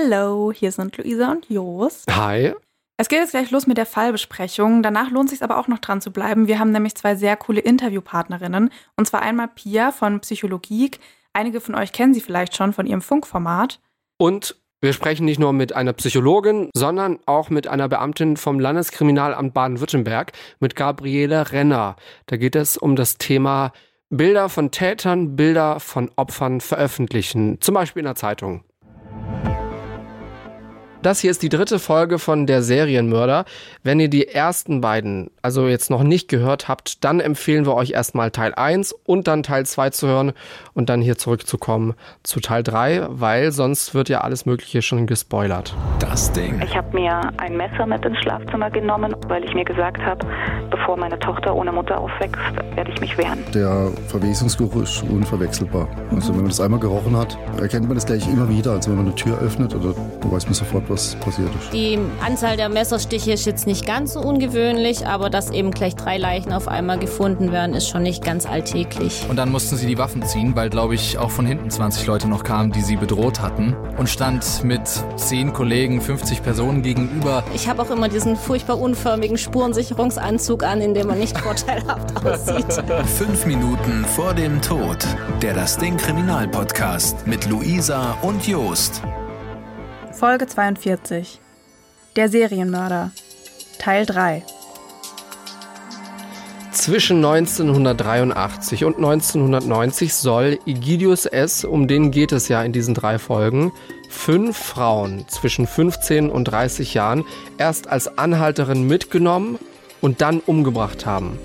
Hallo, hier sind Luisa und Jos. Hi. Es geht jetzt gleich los mit der Fallbesprechung. Danach lohnt es sich aber auch noch dran zu bleiben. Wir haben nämlich zwei sehr coole Interviewpartnerinnen. Und zwar einmal Pia von Psychologie. Einige von euch kennen sie vielleicht schon von ihrem Funkformat. Und wir sprechen nicht nur mit einer Psychologin, sondern auch mit einer Beamtin vom Landeskriminalamt Baden-Württemberg, mit Gabriele Renner. Da geht es um das Thema Bilder von Tätern, Bilder von Opfern veröffentlichen, zum Beispiel in der Zeitung. Das hier ist die dritte Folge von Der Serienmörder. Wenn ihr die ersten beiden, also jetzt noch nicht gehört habt, dann empfehlen wir euch erstmal Teil 1 und dann Teil 2 zu hören und dann hier zurückzukommen zu Teil 3, weil sonst wird ja alles Mögliche schon gespoilert. Das Ding. Ich habe mir ein Messer mit ins Schlafzimmer genommen, weil ich mir gesagt habe, bevor meine Tochter ohne Mutter aufwächst, werde ich mich wehren. Der Verwesungsgeruch ist unverwechselbar. Also wenn man das einmal gerochen hat, erkennt man das gleich immer wieder. Also wenn man eine Tür öffnet, oder da weiß man sofort, was passiert ist. Die Anzahl der Messerstiche ist jetzt nicht ganz so ungewöhnlich, aber dass eben gleich drei Leichen auf einmal gefunden werden, ist schon nicht ganz alltäglich. Und dann mussten sie die Waffen ziehen, weil, glaube ich, auch von hinten 20 Leute noch kamen, die sie bedroht hatten. Und stand mit 10 Kollegen, 50 Personen gegenüber. Ich habe auch immer diesen furchtbar unförmigen Spurensicherungsanzug an, in dem man nicht vorteilhaft aussieht. Fünf Minuten vor dem Tod. Der Das Ding Kriminalpodcast mit Luisa und Jost. Folge 42. Der Serienmörder. Teil 3. Zwischen 1983 und 1990 soll Egidius S., um den geht es ja in diesen drei Folgen, fünf Frauen zwischen 15 und 30 Jahren erst als Anhalterin mitgenommen und dann umgebracht haben.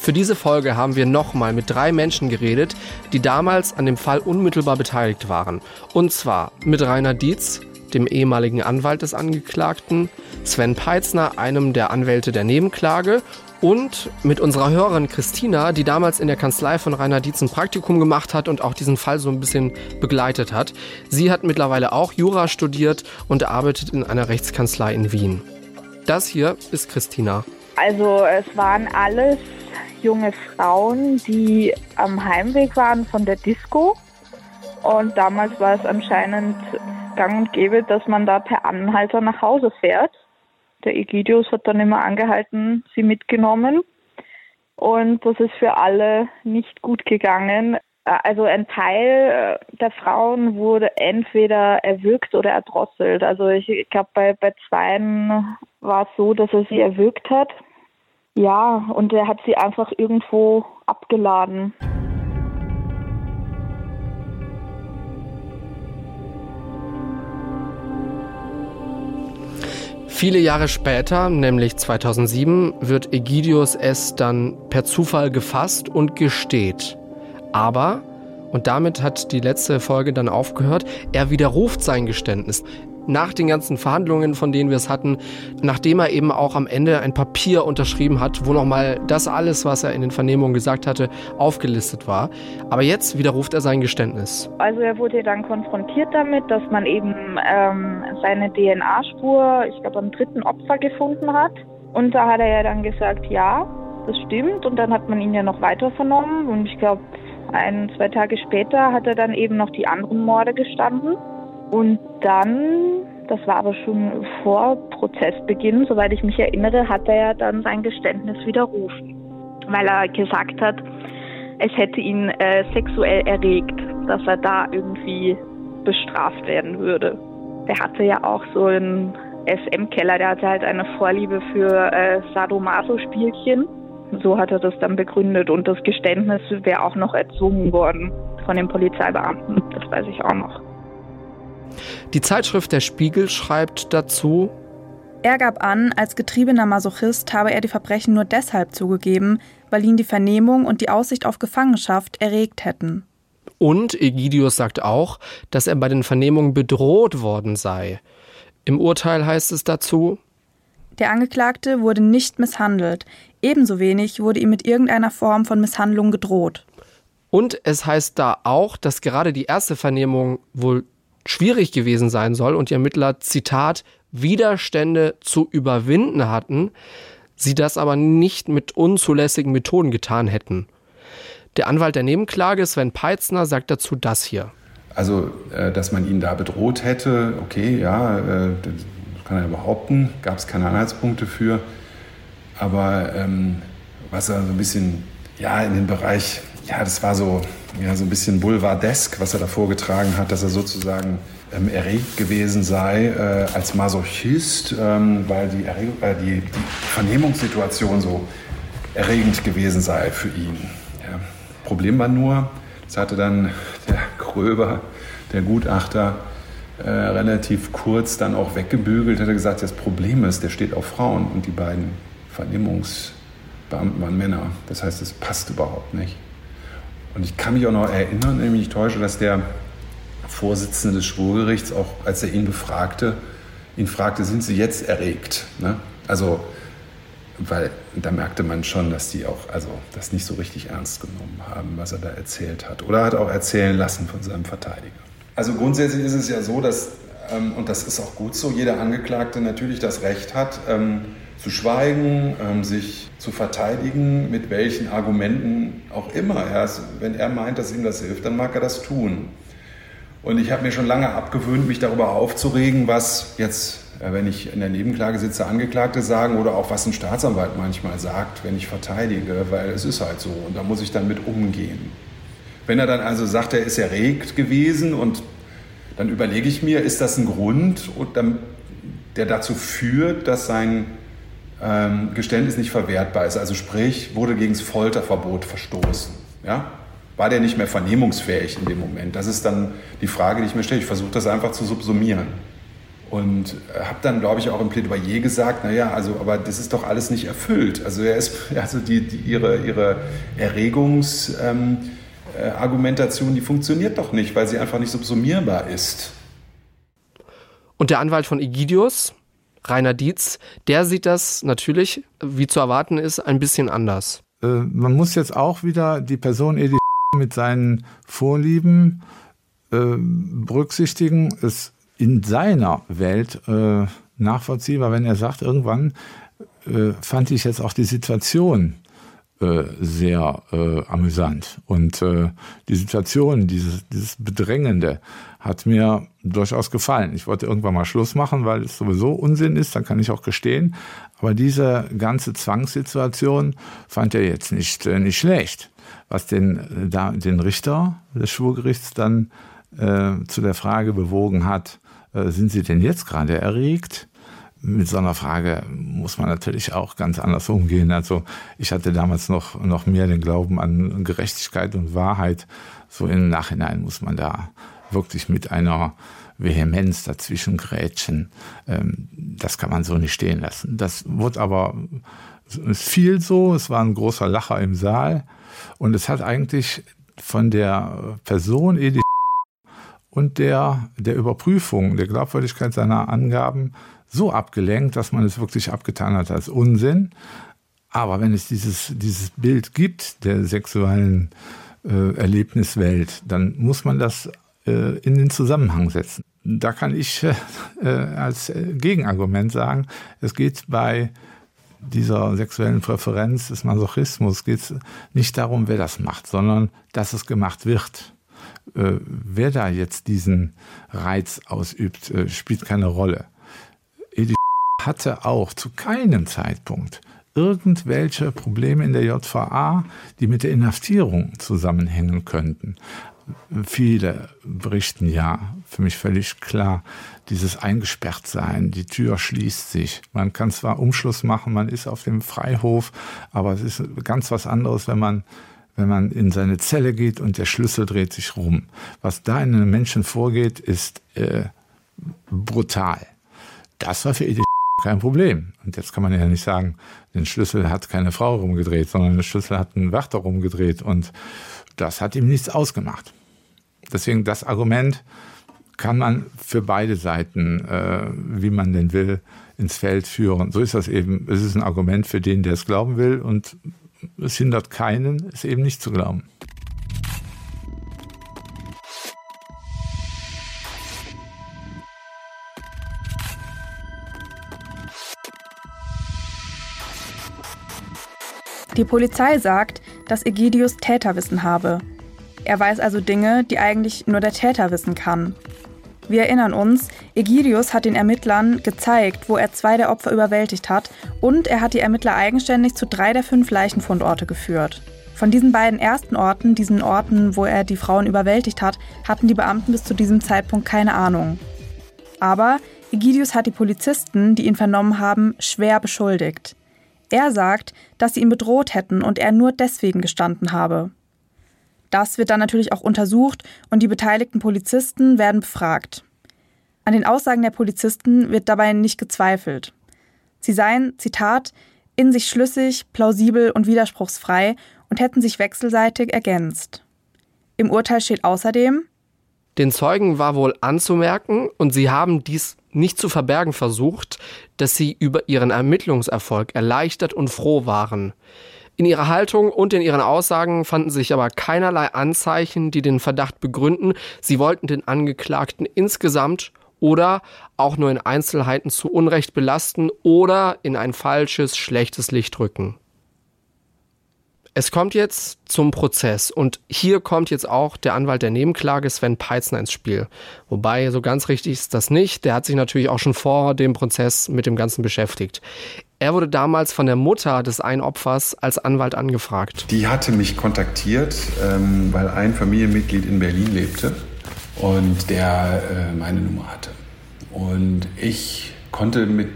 Für diese Folge haben wir nochmal mit drei Menschen geredet, die damals an dem Fall unmittelbar beteiligt waren. Und zwar mit Rainer Dietz, dem ehemaligen Anwalt des Angeklagten, Sven Peitzner, einem der Anwälte der Nebenklage und mit unserer Hörerin Christina, die damals in der Kanzlei von Rainer Dietz ein Praktikum gemacht hat und auch diesen Fall so ein bisschen begleitet hat. Sie hat mittlerweile auch Jura studiert und arbeitet in einer Rechtskanzlei in Wien. Das hier ist Christina. Also es waren alles junge Frauen, die am Heimweg waren von der Disco. Und damals war es anscheinend gang und gäbe, dass man da per Anhalter nach Hause fährt. Der Egidius hat dann immer angehalten, sie mitgenommen. Und das ist für alle nicht gut gegangen. Also ein Teil der Frauen wurde entweder erwürgt oder erdrosselt. Also ich glaube, bei, bei zweien war es so, dass er sie erwürgt hat. Ja, und er hat sie einfach irgendwo abgeladen. Viele Jahre später, nämlich 2007, wird Egidius S. dann per Zufall gefasst und gesteht. Aber, und damit hat die letzte Folge dann aufgehört, er widerruft sein Geständnis nach den ganzen Verhandlungen, von denen wir es hatten, nachdem er eben auch am Ende ein Papier unterschrieben hat, wo nochmal das alles, was er in den Vernehmungen gesagt hatte, aufgelistet war. Aber jetzt widerruft er sein Geständnis. Also er wurde dann konfrontiert damit, dass man eben ähm, seine DNA-Spur, ich glaube, am dritten Opfer gefunden hat. Und da hat er ja dann gesagt, ja, das stimmt. Und dann hat man ihn ja noch weiter vernommen. Und ich glaube, ein, zwei Tage später hat er dann eben noch die anderen Morde gestanden. Und dann, das war aber schon vor Prozessbeginn, soweit ich mich erinnere, hat er ja dann sein Geständnis widerrufen, weil er gesagt hat, es hätte ihn äh, sexuell erregt, dass er da irgendwie bestraft werden würde. Der hatte ja auch so einen SM-Keller, der hatte halt eine Vorliebe für äh, Sadomaso-Spielchen. So hat er das dann begründet und das Geständnis wäre auch noch erzwungen worden von den Polizeibeamten. Das weiß ich auch noch. Die Zeitschrift Der Spiegel schreibt dazu, er gab an, als getriebener Masochist habe er die Verbrechen nur deshalb zugegeben, weil ihn die Vernehmung und die Aussicht auf Gefangenschaft erregt hätten. Und Egidius sagt auch, dass er bei den Vernehmungen bedroht worden sei. Im Urteil heißt es dazu, der Angeklagte wurde nicht misshandelt, ebenso wenig wurde ihm mit irgendeiner Form von Misshandlung gedroht. Und es heißt da auch, dass gerade die erste Vernehmung wohl schwierig gewesen sein soll und die Ermittler, Zitat, Widerstände zu überwinden hatten, sie das aber nicht mit unzulässigen Methoden getan hätten. Der Anwalt der Nebenklage, Sven Peitzner, sagt dazu das hier. Also, äh, dass man ihn da bedroht hätte, okay, ja, äh, das kann er behaupten, gab es keine Anhaltspunkte für. Aber ähm, was er so ein bisschen, ja, in den Bereich, ja, das war so, ja, so ein bisschen boulevardesk, was er da vorgetragen hat, dass er sozusagen ähm, erregt gewesen sei äh, als Masochist, ähm, weil die, Erregung, äh, die, die Vernehmungssituation so erregend gewesen sei für ihn. Ja. Problem war nur, das hatte dann der Kröber, der Gutachter, äh, relativ kurz dann auch weggebügelt, hat er gesagt, das Problem ist, der steht auf Frauen und die beiden Vernehmungsbeamten waren Männer. Das heißt, es passt überhaupt nicht. Und ich kann mich auch noch erinnern, nämlich ich täusche, dass der Vorsitzende des Schwurgerichts auch, als er ihn befragte, ihn fragte, sind Sie jetzt erregt? Ne? Also, weil da merkte man schon, dass die auch also das nicht so richtig ernst genommen haben, was er da erzählt hat. Oder hat auch erzählen lassen von seinem Verteidiger. Also grundsätzlich ist es ja so, dass, ähm, und das ist auch gut so, jeder Angeklagte natürlich das Recht hat, ähm, zu schweigen, ähm, sich zu verteidigen, mit welchen Argumenten auch immer. Er ist, wenn er meint, dass ihm das hilft, dann mag er das tun. Und ich habe mir schon lange abgewöhnt, mich darüber aufzuregen, was jetzt, äh, wenn ich in der Nebenklage sitze, Angeklagte sagen oder auch was ein Staatsanwalt manchmal sagt, wenn ich verteidige, weil es ist halt so und da muss ich dann mit umgehen. Wenn er dann also sagt, er ist erregt gewesen und dann überlege ich mir, ist das ein Grund, der dazu führt, dass sein ähm, Geständnis nicht verwertbar ist? Also sprich, wurde gegen das Folterverbot verstoßen. Ja? War der nicht mehr vernehmungsfähig in dem Moment? Das ist dann die Frage, die ich mir stelle. Ich versuche das einfach zu subsumieren. Und habe dann, glaube ich, auch im Plädoyer gesagt, naja, also, aber das ist doch alles nicht erfüllt. Also er ist, also die, die ihre, ihre Erregungs... Ähm, äh, die funktioniert doch nicht, weil sie einfach nicht subsumierbar ist. Und der Anwalt von Egidius, Rainer Dietz, der sieht das natürlich, wie zu erwarten ist, ein bisschen anders. Äh, man muss jetzt auch wieder die Person Edi mit seinen Vorlieben äh, berücksichtigen. Es in seiner Welt äh, nachvollziehbar, wenn er sagt, irgendwann äh, fand ich jetzt auch die Situation äh, sehr äh, amüsant. Und die Situation, dieses, dieses Bedrängende, hat mir durchaus gefallen. Ich wollte irgendwann mal Schluss machen, weil es sowieso Unsinn ist, dann kann ich auch gestehen. Aber diese ganze Zwangssituation fand er jetzt nicht, äh, nicht schlecht. Was den, äh, da, den Richter des Schwurgerichts dann äh, zu der Frage bewogen hat, äh, sind Sie denn jetzt gerade erregt? mit so einer Frage muss man natürlich auch ganz anders umgehen. Also ich hatte damals noch, noch mehr den Glauben an Gerechtigkeit und Wahrheit. So im Nachhinein muss man da wirklich mit einer Vehemenz dazwischen grätschen. Ähm, das kann man so nicht stehen lassen. Das wurde aber viel so. Es war ein großer Lacher im Saal. Und es hat eigentlich von der Person Edith und der, der Überprüfung der Glaubwürdigkeit seiner Angaben so abgelenkt, dass man es wirklich abgetan hat als Unsinn. Aber wenn es dieses, dieses Bild gibt der sexuellen äh, Erlebniswelt, dann muss man das in den Zusammenhang setzen. Da kann ich äh, als Gegenargument sagen, es geht bei dieser sexuellen Präferenz des Masochismus geht nicht darum, wer das macht, sondern dass es gemacht wird. Äh, wer da jetzt diesen Reiz ausübt, äh, spielt keine Rolle. Edith hatte auch zu keinem Zeitpunkt irgendwelche Probleme in der JVA, die mit der Inhaftierung zusammenhängen könnten. Viele berichten ja, für mich völlig klar, dieses Eingesperrtsein, die Tür schließt sich. Man kann zwar Umschluss machen, man ist auf dem Freihof, aber es ist ganz was anderes, wenn man, wenn man in seine Zelle geht und der Schlüssel dreht sich rum. Was da in einem Menschen vorgeht, ist äh, brutal. Das war für Edith kein Problem. Und jetzt kann man ja nicht sagen, den Schlüssel hat keine Frau rumgedreht, sondern den Schlüssel hat ein Wärter rumgedreht. Und das hat ihm nichts ausgemacht. Deswegen das Argument kann man für beide Seiten, äh, wie man denn will, ins Feld führen. So ist das eben. Es ist ein Argument für den, der es glauben will. Und es hindert keinen, es eben nicht zu glauben. Die Polizei sagt, dass Egidius Täterwissen habe. Er weiß also Dinge, die eigentlich nur der Täter wissen kann. Wir erinnern uns, Egidius hat den Ermittlern gezeigt, wo er zwei der Opfer überwältigt hat und er hat die Ermittler eigenständig zu drei der fünf Leichenfundorte geführt. Von diesen beiden ersten Orten, diesen Orten, wo er die Frauen überwältigt hat, hatten die Beamten bis zu diesem Zeitpunkt keine Ahnung. Aber Egidius hat die Polizisten, die ihn vernommen haben, schwer beschuldigt. Er sagt, dass sie ihn bedroht hätten und er nur deswegen gestanden habe. Das wird dann natürlich auch untersucht und die beteiligten Polizisten werden befragt. An den Aussagen der Polizisten wird dabei nicht gezweifelt. Sie seien, Zitat, in sich schlüssig, plausibel und widerspruchsfrei und hätten sich wechselseitig ergänzt. Im Urteil steht außerdem, den Zeugen war wohl anzumerken, und sie haben dies nicht zu verbergen versucht, dass sie über ihren Ermittlungserfolg erleichtert und froh waren. In ihrer Haltung und in ihren Aussagen fanden sich aber keinerlei Anzeichen, die den Verdacht begründen, sie wollten den Angeklagten insgesamt oder auch nur in Einzelheiten zu Unrecht belasten oder in ein falsches, schlechtes Licht rücken. Es kommt jetzt zum Prozess und hier kommt jetzt auch der Anwalt der Nebenklage Sven Peitzner ins Spiel. Wobei so ganz richtig ist das nicht. Der hat sich natürlich auch schon vor dem Prozess mit dem Ganzen beschäftigt. Er wurde damals von der Mutter des einen Opfers als Anwalt angefragt. Die hatte mich kontaktiert, ähm, weil ein Familienmitglied in Berlin lebte und der äh, meine Nummer hatte. Und ich konnte mit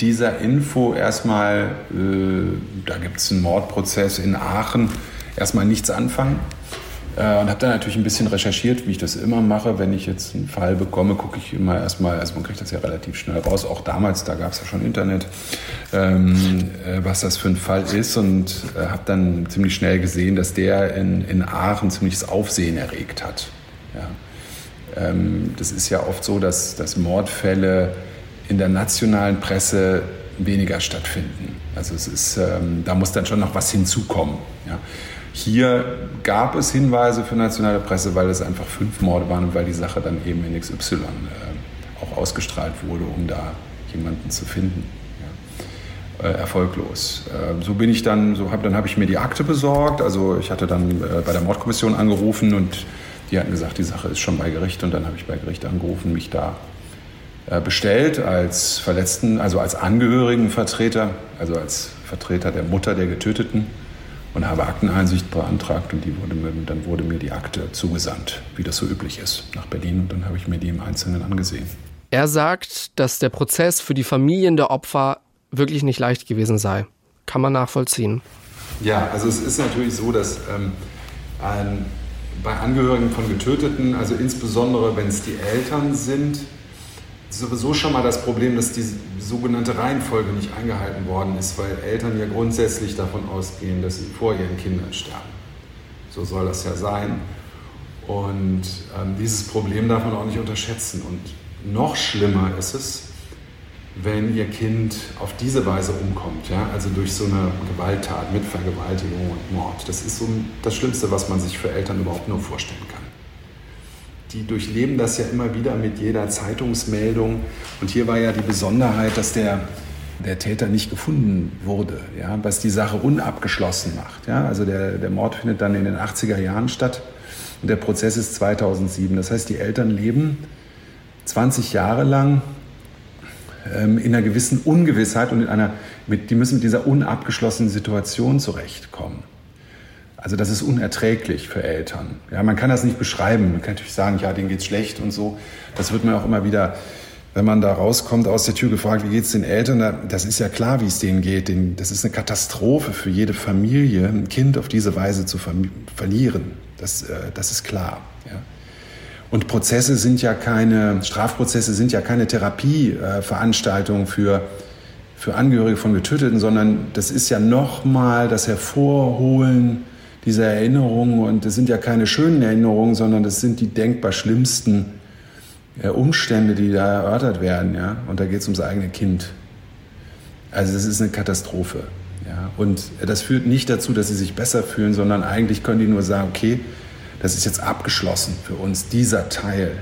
dieser Info erstmal, äh, da gibt es einen Mordprozess in Aachen, erstmal nichts anfangen. Äh, und habe dann natürlich ein bisschen recherchiert, wie ich das immer mache. Wenn ich jetzt einen Fall bekomme, gucke ich immer erstmal, also man kriegt das ja relativ schnell raus. Auch damals, da gab es ja schon Internet, ähm, äh, was das für ein Fall ist. Und äh, habe dann ziemlich schnell gesehen, dass der in, in Aachen ziemliches Aufsehen erregt hat. Ja. Ähm, das ist ja oft so, dass, dass Mordfälle in der nationalen Presse weniger stattfinden. Also es ist, ähm, da muss dann schon noch was hinzukommen. Ja. Hier gab es Hinweise für nationale Presse, weil es einfach fünf Morde waren und weil die Sache dann eben in XY äh, auch ausgestrahlt wurde, um da jemanden zu finden. Ja. Äh, erfolglos. Äh, so bin ich dann, so hab, dann habe ich mir die Akte besorgt. Also ich hatte dann bei der Mordkommission angerufen und die hatten gesagt, die Sache ist schon bei Gericht und dann habe ich bei Gericht angerufen, mich da bestellt als Verletzten, also als Angehörigenvertreter, also als Vertreter der Mutter der Getöteten und habe Akteneinsicht beantragt und die wurde mir, dann wurde mir die Akte zugesandt, wie das so üblich ist, nach Berlin und dann habe ich mir die im Einzelnen angesehen. Er sagt, dass der Prozess für die Familien der Opfer wirklich nicht leicht gewesen sei. Kann man nachvollziehen. Ja, also es ist natürlich so, dass ähm, ein, bei Angehörigen von Getöteten, also insbesondere wenn es die Eltern sind, sowieso schon mal das Problem, dass die sogenannte Reihenfolge nicht eingehalten worden ist, weil Eltern ja grundsätzlich davon ausgehen, dass sie vor ihren Kindern sterben. So soll das ja sein. Und ähm, dieses Problem darf man auch nicht unterschätzen. Und noch schlimmer ist es, wenn ihr Kind auf diese Weise umkommt, ja? also durch so eine Gewalttat mit Vergewaltigung und Mord. Das ist so das Schlimmste, was man sich für Eltern überhaupt nur vorstellen kann die durchleben das ja immer wieder mit jeder Zeitungsmeldung. Und hier war ja die Besonderheit, dass der, der Täter nicht gefunden wurde, ja, was die Sache unabgeschlossen macht. Ja. Also der, der Mord findet dann in den 80er Jahren statt und der Prozess ist 2007. Das heißt, die Eltern leben 20 Jahre lang ähm, in einer gewissen Ungewissheit und in einer, mit, die müssen mit dieser unabgeschlossenen Situation zurechtkommen. Also das ist unerträglich für Eltern. Ja, man kann das nicht beschreiben. Man kann natürlich sagen, ja, denen geht's schlecht und so. Das wird man auch immer wieder, wenn man da rauskommt, aus der Tür gefragt, wie geht's den Eltern? Das ist ja klar, wie es denen geht. Das ist eine Katastrophe für jede Familie, ein Kind auf diese Weise zu verlieren. Das, äh, das ist klar. Ja. Und Prozesse sind ja keine, Strafprozesse sind ja keine Therapieveranstaltung für, für Angehörige von Getöteten, sondern das ist ja nochmal das Hervorholen diese Erinnerungen. Und das sind ja keine schönen Erinnerungen, sondern das sind die denkbar schlimmsten äh, Umstände, die da erörtert werden. Ja? Und da geht es ums eigene Kind. Also das ist eine Katastrophe. Ja? Und das führt nicht dazu, dass sie sich besser fühlen, sondern eigentlich können die nur sagen, okay, das ist jetzt abgeschlossen für uns, dieser Teil.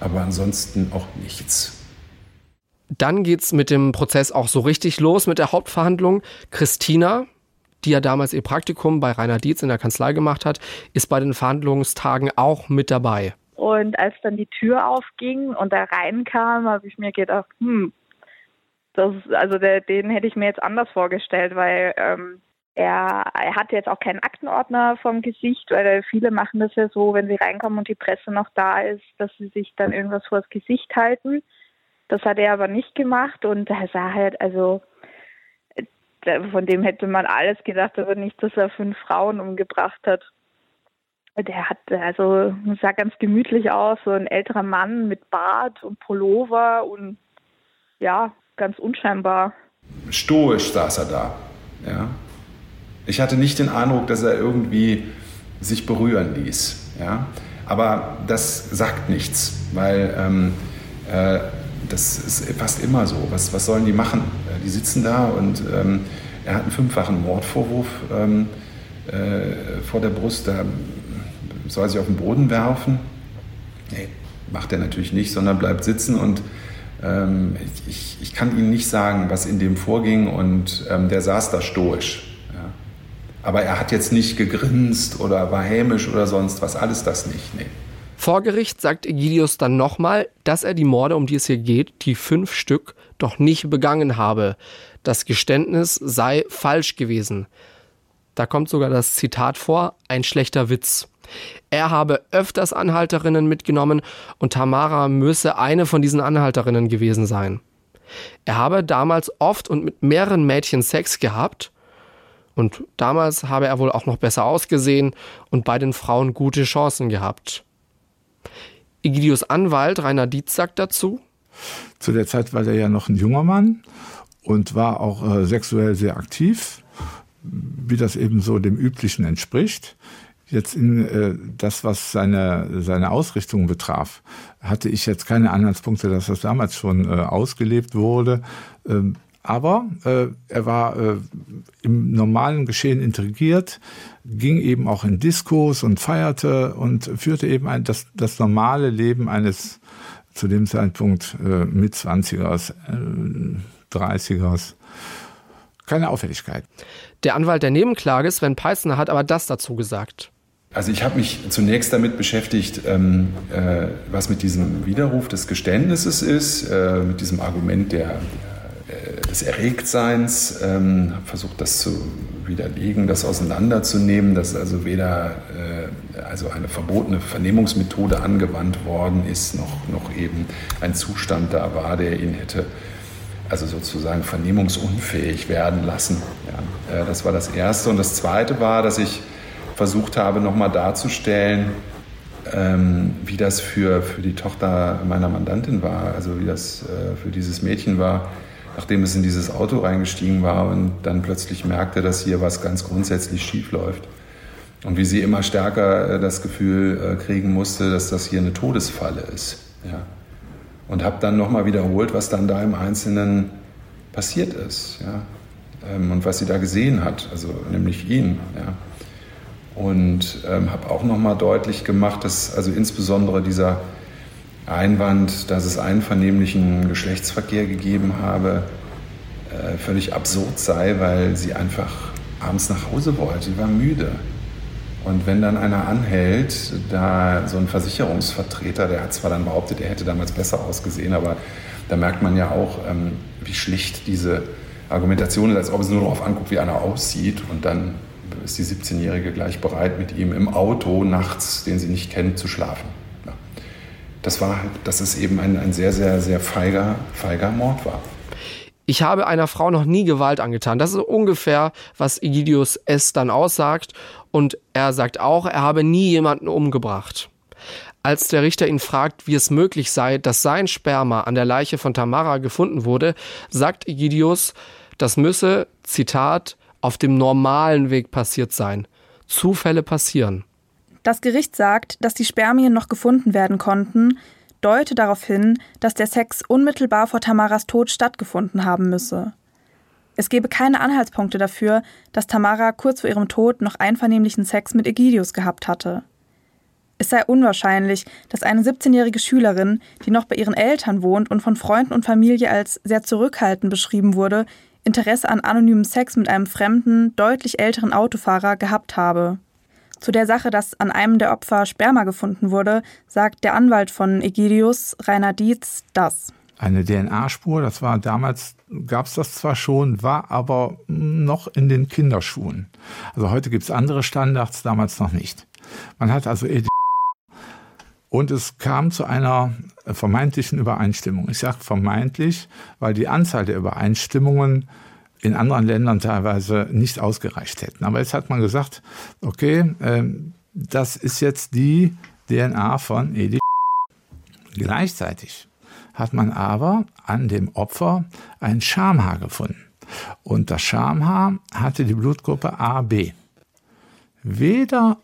Aber ansonsten auch nichts. Dann geht es mit dem Prozess auch so richtig los mit der Hauptverhandlung. Christina, die ja damals ihr Praktikum bei Rainer Dietz in der Kanzlei gemacht hat, ist bei den Verhandlungstagen auch mit dabei. Und als dann die Tür aufging und er reinkam, habe ich mir gedacht, hm, das, also der, den hätte ich mir jetzt anders vorgestellt, weil ähm, er, er hatte jetzt auch keinen Aktenordner vom Gesicht, weil viele machen das ja so, wenn sie reinkommen und die Presse noch da ist, dass sie sich dann irgendwas vors Gesicht halten. Das hat er aber nicht gemacht und er sah halt, also von dem hätte man alles gedacht, aber nicht, dass er fünf Frauen umgebracht hat. Der hat also sah ganz gemütlich aus, so ein älterer Mann mit Bart und Pullover und ja, ganz unscheinbar. Stoisch saß er da. Ja. Ich hatte nicht den Eindruck, dass er irgendwie sich berühren ließ. Ja. Aber das sagt nichts, weil ähm, äh, das ist fast immer so. Was, was sollen die machen? Die sitzen da und ähm, er hat einen fünffachen Mordvorwurf ähm, äh, vor der Brust. Da soll er sich auf den Boden werfen. Nee, macht er natürlich nicht, sondern bleibt sitzen und ähm, ich, ich, kann Ihnen nicht sagen, was in dem vorging und ähm, der saß da stoisch. Ja. Aber er hat jetzt nicht gegrinst oder war hämisch oder sonst was, alles das nicht. Nee. Vor Gericht sagt Egidius dann nochmal, dass er die Morde, um die es hier geht, die fünf Stück, doch nicht begangen habe. Das Geständnis sei falsch gewesen. Da kommt sogar das Zitat vor, ein schlechter Witz. Er habe öfters Anhalterinnen mitgenommen und Tamara müsse eine von diesen Anhalterinnen gewesen sein. Er habe damals oft und mit mehreren Mädchen Sex gehabt und damals habe er wohl auch noch besser ausgesehen und bei den Frauen gute Chancen gehabt. Egidius Anwalt Rainer Dietz sagt dazu. Zu der Zeit war er ja noch ein junger Mann und war auch äh, sexuell sehr aktiv, wie das eben so dem Üblichen entspricht. Jetzt in äh, das, was seine, seine Ausrichtung betraf, hatte ich jetzt keine Anhaltspunkte, dass das damals schon äh, ausgelebt wurde. Ähm, aber äh, er war äh, im normalen Geschehen integriert, ging eben auch in Diskos und feierte und führte eben ein, das, das normale Leben eines zu dem Zeitpunkt äh, mit 20ers, äh, 30ers. Keine Auffälligkeit. Der Anwalt der Nebenklage, Sven Peissner, hat aber das dazu gesagt. Also ich habe mich zunächst damit beschäftigt, ähm, äh, was mit diesem Widerruf des Geständnisses ist, äh, mit diesem Argument der des Erregtseins, ähm, habe versucht, das zu widerlegen, das auseinanderzunehmen, dass also weder äh, also eine verbotene Vernehmungsmethode angewandt worden ist, noch, noch eben ein Zustand da war, der ihn hätte also sozusagen vernehmungsunfähig werden lassen. Ja, äh, das war das Erste. Und das Zweite war, dass ich versucht habe, nochmal darzustellen, ähm, wie das für, für die Tochter meiner Mandantin war, also wie das äh, für dieses Mädchen war, nachdem es in dieses Auto reingestiegen war und dann plötzlich merkte, dass hier was ganz grundsätzlich schief läuft. Und wie sie immer stärker äh, das Gefühl äh, kriegen musste, dass das hier eine Todesfalle ist. Ja. Und habe dann nochmal wiederholt, was dann da im Einzelnen passiert ist. Ja. Ähm, und was sie da gesehen hat, also nämlich ihn. Ja. Und ähm, habe auch nochmal deutlich gemacht, dass also insbesondere dieser Einwand, dass es einvernehmlichen Geschlechtsverkehr gegeben habe, äh, völlig absurd sei, weil sie einfach abends nach Hause wollte. Sie war müde. Und wenn dann einer anhält, da so ein Versicherungsvertreter, der hat zwar dann behauptet, er hätte damals besser ausgesehen, aber da merkt man ja auch, ähm, wie schlicht diese Argumentation ist, als ob es nur darauf anguckt, wie einer aussieht. Und dann ist die 17-Jährige gleich bereit, mit ihm im Auto nachts, den sie nicht kennt, zu schlafen das war halt, dass es eben ein, ein sehr, sehr, sehr feiger, feiger Mord war. Ich habe einer Frau noch nie Gewalt angetan. Das ist ungefähr, was Egidius S. dann aussagt. Und er sagt auch, er habe nie jemanden umgebracht. Als der Richter ihn fragt, wie es möglich sei, dass sein Sperma an der Leiche von Tamara gefunden wurde, sagt Egidius, das müsse, Zitat, auf dem normalen Weg passiert sein. Zufälle passieren. Das Gericht sagt, dass die Spermien noch gefunden werden konnten, deute darauf hin, dass der Sex unmittelbar vor Tamaras Tod stattgefunden haben müsse. Es gebe keine Anhaltspunkte dafür, dass Tamara kurz vor ihrem Tod noch einvernehmlichen Sex mit Egidius gehabt hatte. Es sei unwahrscheinlich, dass eine 17-jährige Schülerin, die noch bei ihren Eltern wohnt und von Freunden und Familie als sehr zurückhaltend beschrieben wurde, Interesse an anonymem Sex mit einem fremden, deutlich älteren Autofahrer gehabt habe. Zu der Sache, dass an einem der Opfer Sperma gefunden wurde, sagt der Anwalt von Egidius, Rainer Dietz, das. Eine DNA-Spur, das war damals, gab es das zwar schon, war aber noch in den Kinderschuhen. Also heute gibt es andere Standards, damals noch nicht. Man hat also und es kam zu einer vermeintlichen Übereinstimmung. Ich sage vermeintlich, weil die Anzahl der Übereinstimmungen in anderen Ländern teilweise nicht ausgereicht hätten. Aber jetzt hat man gesagt, okay, ähm, das ist jetzt die DNA von Edi. Gleichzeitig hat man aber an dem Opfer ein Schamhaar gefunden. Und das Schamhaar hatte die Blutgruppe AB. Weder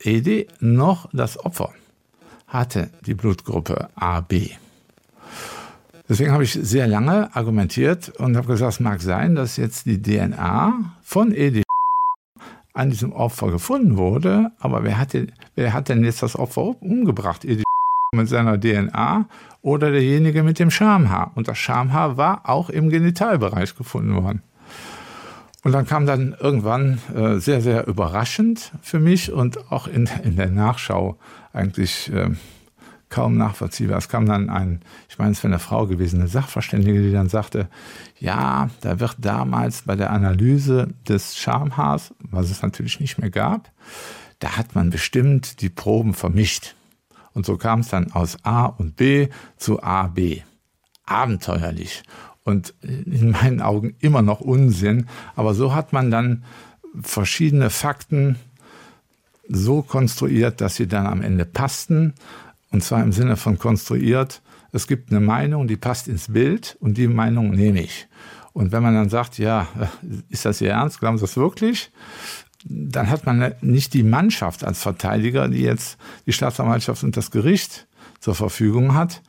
Edi noch das Opfer hatte die Blutgruppe AB. Deswegen habe ich sehr lange argumentiert und habe gesagt, es mag sein, dass jetzt die DNA von Edi an diesem Opfer gefunden wurde, aber wer hat, denn, wer hat denn jetzt das Opfer umgebracht? Edi mit seiner DNA oder derjenige mit dem Schamhaar? Und das Schamhaar war auch im Genitalbereich gefunden worden. Und dann kam dann irgendwann äh, sehr, sehr überraschend für mich und auch in, in der Nachschau eigentlich äh, kaum nachvollziehbar. Es kam dann ein, ich meine, es wäre eine Frau gewesen, eine Sachverständige, die dann sagte, ja, da wird damals bei der Analyse des Schamhaars, was es natürlich nicht mehr gab, da hat man bestimmt die Proben vermischt. Und so kam es dann aus A und B zu AB. Abenteuerlich und in meinen Augen immer noch Unsinn. Aber so hat man dann verschiedene Fakten so konstruiert, dass sie dann am Ende passten. Und zwar im Sinne von konstruiert, es gibt eine Meinung, die passt ins Bild und die Meinung nehme ich. Und wenn man dann sagt, ja, ist das Ihr Ernst? Glauben Sie das wirklich? Dann hat man nicht die Mannschaft als Verteidiger, die jetzt die Staatsanwaltschaft und das Gericht zur Verfügung hat,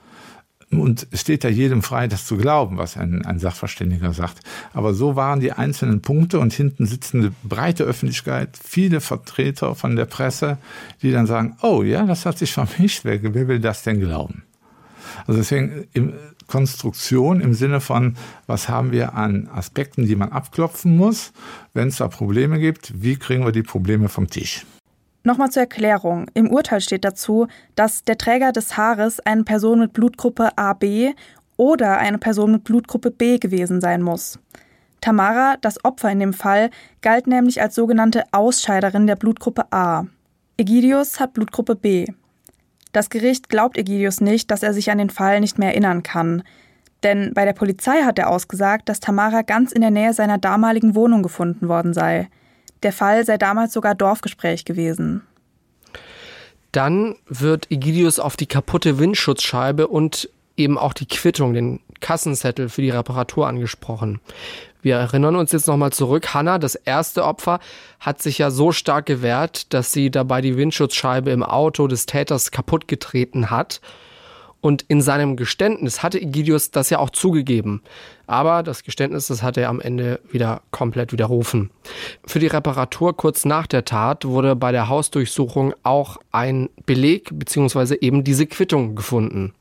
und es steht ja jedem frei, das zu glauben, was ein, ein Sachverständiger sagt. Aber so waren die einzelnen Punkte und hinten sitzen eine breite Öffentlichkeit, viele Vertreter von der Presse, die dann sagen, oh ja, das hat sich vermischt, wer, wer will das denn glauben? Also deswegen im, Konstruktion im Sinne von, was haben wir an Aspekten, die man abklopfen muss, wenn es da Probleme gibt, wie kriegen wir die Probleme vom Tisch? Nochmal zur Erklärung. Im Urteil steht dazu, dass der Träger des Haares eine Person mit Blutgruppe AB oder eine Person mit Blutgruppe B gewesen sein muss. Tamara, das Opfer in dem Fall, galt nämlich als sogenannte Ausscheiderin der Blutgruppe A. Egidius hat Blutgruppe B. Das Gericht glaubt Egidius nicht, dass er sich an den Fall nicht mehr erinnern kann. Denn bei der Polizei hat er ausgesagt, dass Tamara ganz in der Nähe seiner damaligen Wohnung gefunden worden sei. Der Fall sei damals sogar Dorfgespräch gewesen. Dann wird Egidius auf die kaputte Windschutzscheibe und eben auch die Quittung, den Kassenzettel für die Reparatur angesprochen. Wir erinnern uns jetzt nochmal zurück. Hanna, das erste Opfer, hat sich ja so stark gewehrt, dass sie dabei die Windschutzscheibe im Auto des Täters kaputtgetreten hat. Und in seinem Geständnis hatte Egidius das ja auch zugegeben. Aber das Geständnis, das hat er am Ende wieder komplett widerrufen. Für die Reparatur kurz nach der Tat wurde bei der Hausdurchsuchung auch ein Beleg bzw. eben diese Quittung gefunden.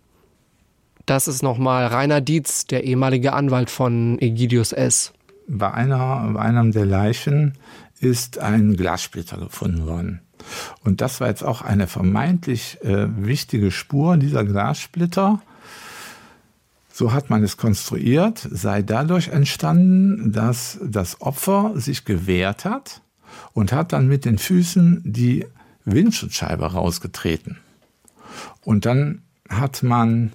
Das ist nochmal Rainer Dietz, der ehemalige Anwalt von Egidius S. Bei, einer, bei einem der Leichen ist ein Glassplitter gefunden worden. Und das war jetzt auch eine vermeintlich äh, wichtige Spur dieser Glassplitter. So hat man es konstruiert, sei dadurch entstanden, dass das Opfer sich gewehrt hat und hat dann mit den Füßen die Windschutzscheibe rausgetreten. Und dann hat man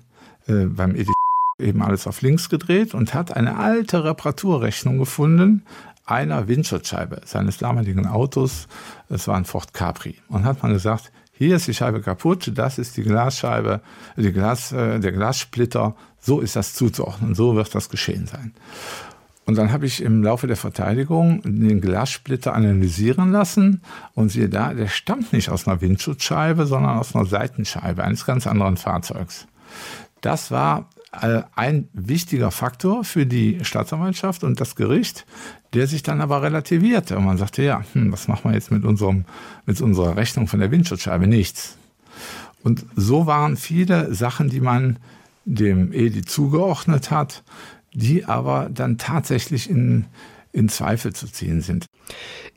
äh, beim Edith eben alles auf links gedreht und hat eine alte Reparaturrechnung gefunden, einer Windschutzscheibe seines damaligen Autos, es war ein Ford Capri, und hat man gesagt, hier ist die Scheibe kaputt, das ist die Glasscheibe, die Glas, äh, der Glassplitter, so ist das zuzuordnen, so wird das geschehen sein. Und dann habe ich im Laufe der Verteidigung den Glassplitter analysieren lassen und siehe da, der stammt nicht aus einer Windschutzscheibe, sondern aus einer Seitenscheibe eines ganz anderen Fahrzeugs. Das war äh, ein wichtiger Faktor für die Staatsanwaltschaft und das Gericht, der sich dann aber relativierte. Und man sagte, ja, hm, was machen wir jetzt mit, unserem, mit unserer Rechnung von der Windschutzscheibe? Nichts. Und so waren viele Sachen, die man dem EDI zugeordnet hat, die aber dann tatsächlich in, in Zweifel zu ziehen sind.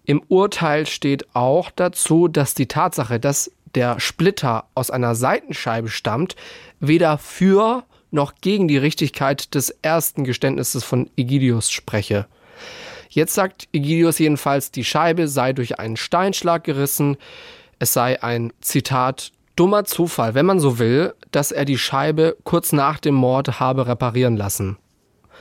Im Urteil steht auch dazu, dass die Tatsache, dass der Splitter aus einer Seitenscheibe stammt, weder für noch gegen die Richtigkeit des ersten Geständnisses von Egidius spreche. Jetzt sagt Egidius jedenfalls, die Scheibe sei durch einen Steinschlag gerissen. Es sei ein Zitat dummer Zufall, wenn man so will, dass er die Scheibe kurz nach dem Mord habe reparieren lassen.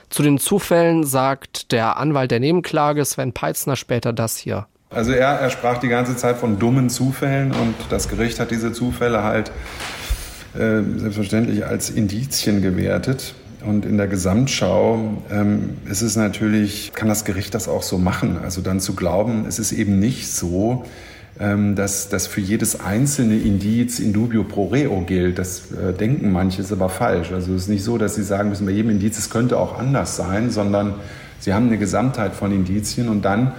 Zu den Zufällen sagt der Anwalt der Nebenklage Sven Peitzner später das hier. Also er, er sprach die ganze Zeit von dummen Zufällen und das Gericht hat diese Zufälle halt äh, selbstverständlich als Indizien gewertet. Und in der Gesamtschau ähm, ist es natürlich, kann das Gericht das auch so machen. Also dann zu glauben, es ist eben nicht so, ähm, dass, dass für jedes einzelne Indiz in dubio pro reo gilt. Das äh, denken manche, ist aber falsch. Also es ist nicht so, dass sie sagen müssen, bei jedem Indiz, es könnte auch anders sein, sondern sie haben eine Gesamtheit von Indizien und dann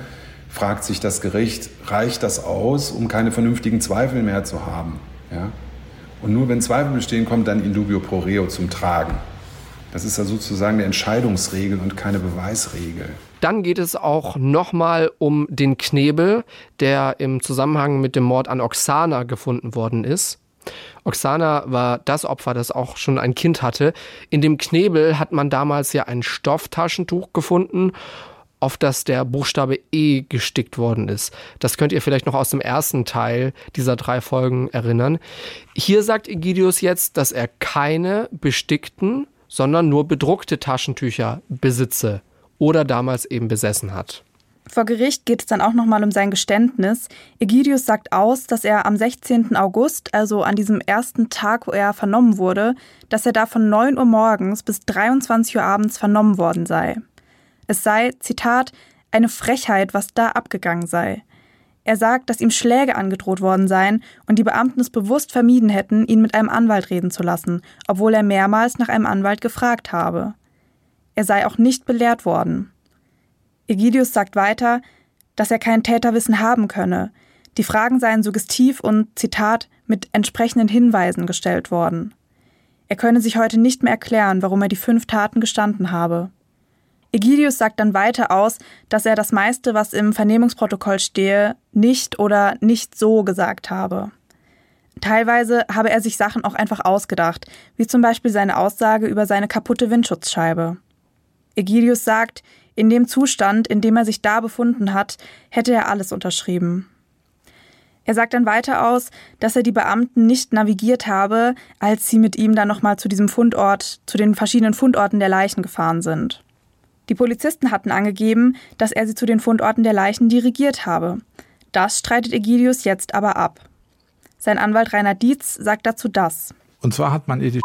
fragt sich das Gericht, reicht das aus, um keine vernünftigen Zweifel mehr zu haben? Ja? Und nur wenn Zweifel bestehen, kommt dann in dubio pro reo zum Tragen. Das ist ja sozusagen eine Entscheidungsregel und keine Beweisregel. Dann geht es auch nochmal um den Knebel, der im Zusammenhang mit dem Mord an Oksana gefunden worden ist. Oksana war das Opfer, das auch schon ein Kind hatte. In dem Knebel hat man damals ja ein Stofftaschentuch gefunden, auf das der Buchstabe E gestickt worden ist. Das könnt ihr vielleicht noch aus dem ersten Teil dieser drei Folgen erinnern. Hier sagt Egidius jetzt, dass er keine bestickten, sondern nur bedruckte Taschentücher besitze oder damals eben besessen hat. Vor Gericht geht es dann auch nochmal um sein Geständnis. Egidius sagt aus, dass er am 16. August, also an diesem ersten Tag, wo er vernommen wurde, dass er da von 9 Uhr morgens bis 23 Uhr abends vernommen worden sei. Es sei, Zitat, eine Frechheit, was da abgegangen sei. Er sagt, dass ihm Schläge angedroht worden seien und die Beamten es bewusst vermieden hätten, ihn mit einem Anwalt reden zu lassen, obwohl er mehrmals nach einem Anwalt gefragt habe. Er sei auch nicht belehrt worden. Egidius sagt weiter, dass er kein Täterwissen haben könne. Die Fragen seien suggestiv und, Zitat, mit entsprechenden Hinweisen gestellt worden. Er könne sich heute nicht mehr erklären, warum er die fünf Taten gestanden habe. Egidius sagt dann weiter aus, dass er das meiste, was im Vernehmungsprotokoll stehe, nicht oder nicht so gesagt habe. Teilweise habe er sich Sachen auch einfach ausgedacht, wie zum Beispiel seine Aussage über seine kaputte Windschutzscheibe. Egidius sagt, in dem Zustand, in dem er sich da befunden hat, hätte er alles unterschrieben. Er sagt dann weiter aus, dass er die Beamten nicht navigiert habe, als sie mit ihm dann nochmal zu diesem Fundort, zu den verschiedenen Fundorten der Leichen gefahren sind. Die Polizisten hatten angegeben, dass er sie zu den Fundorten der Leichen dirigiert habe. Das streitet Egidius jetzt aber ab. Sein Anwalt Rainer Dietz sagt dazu das. Und zwar hat man Edi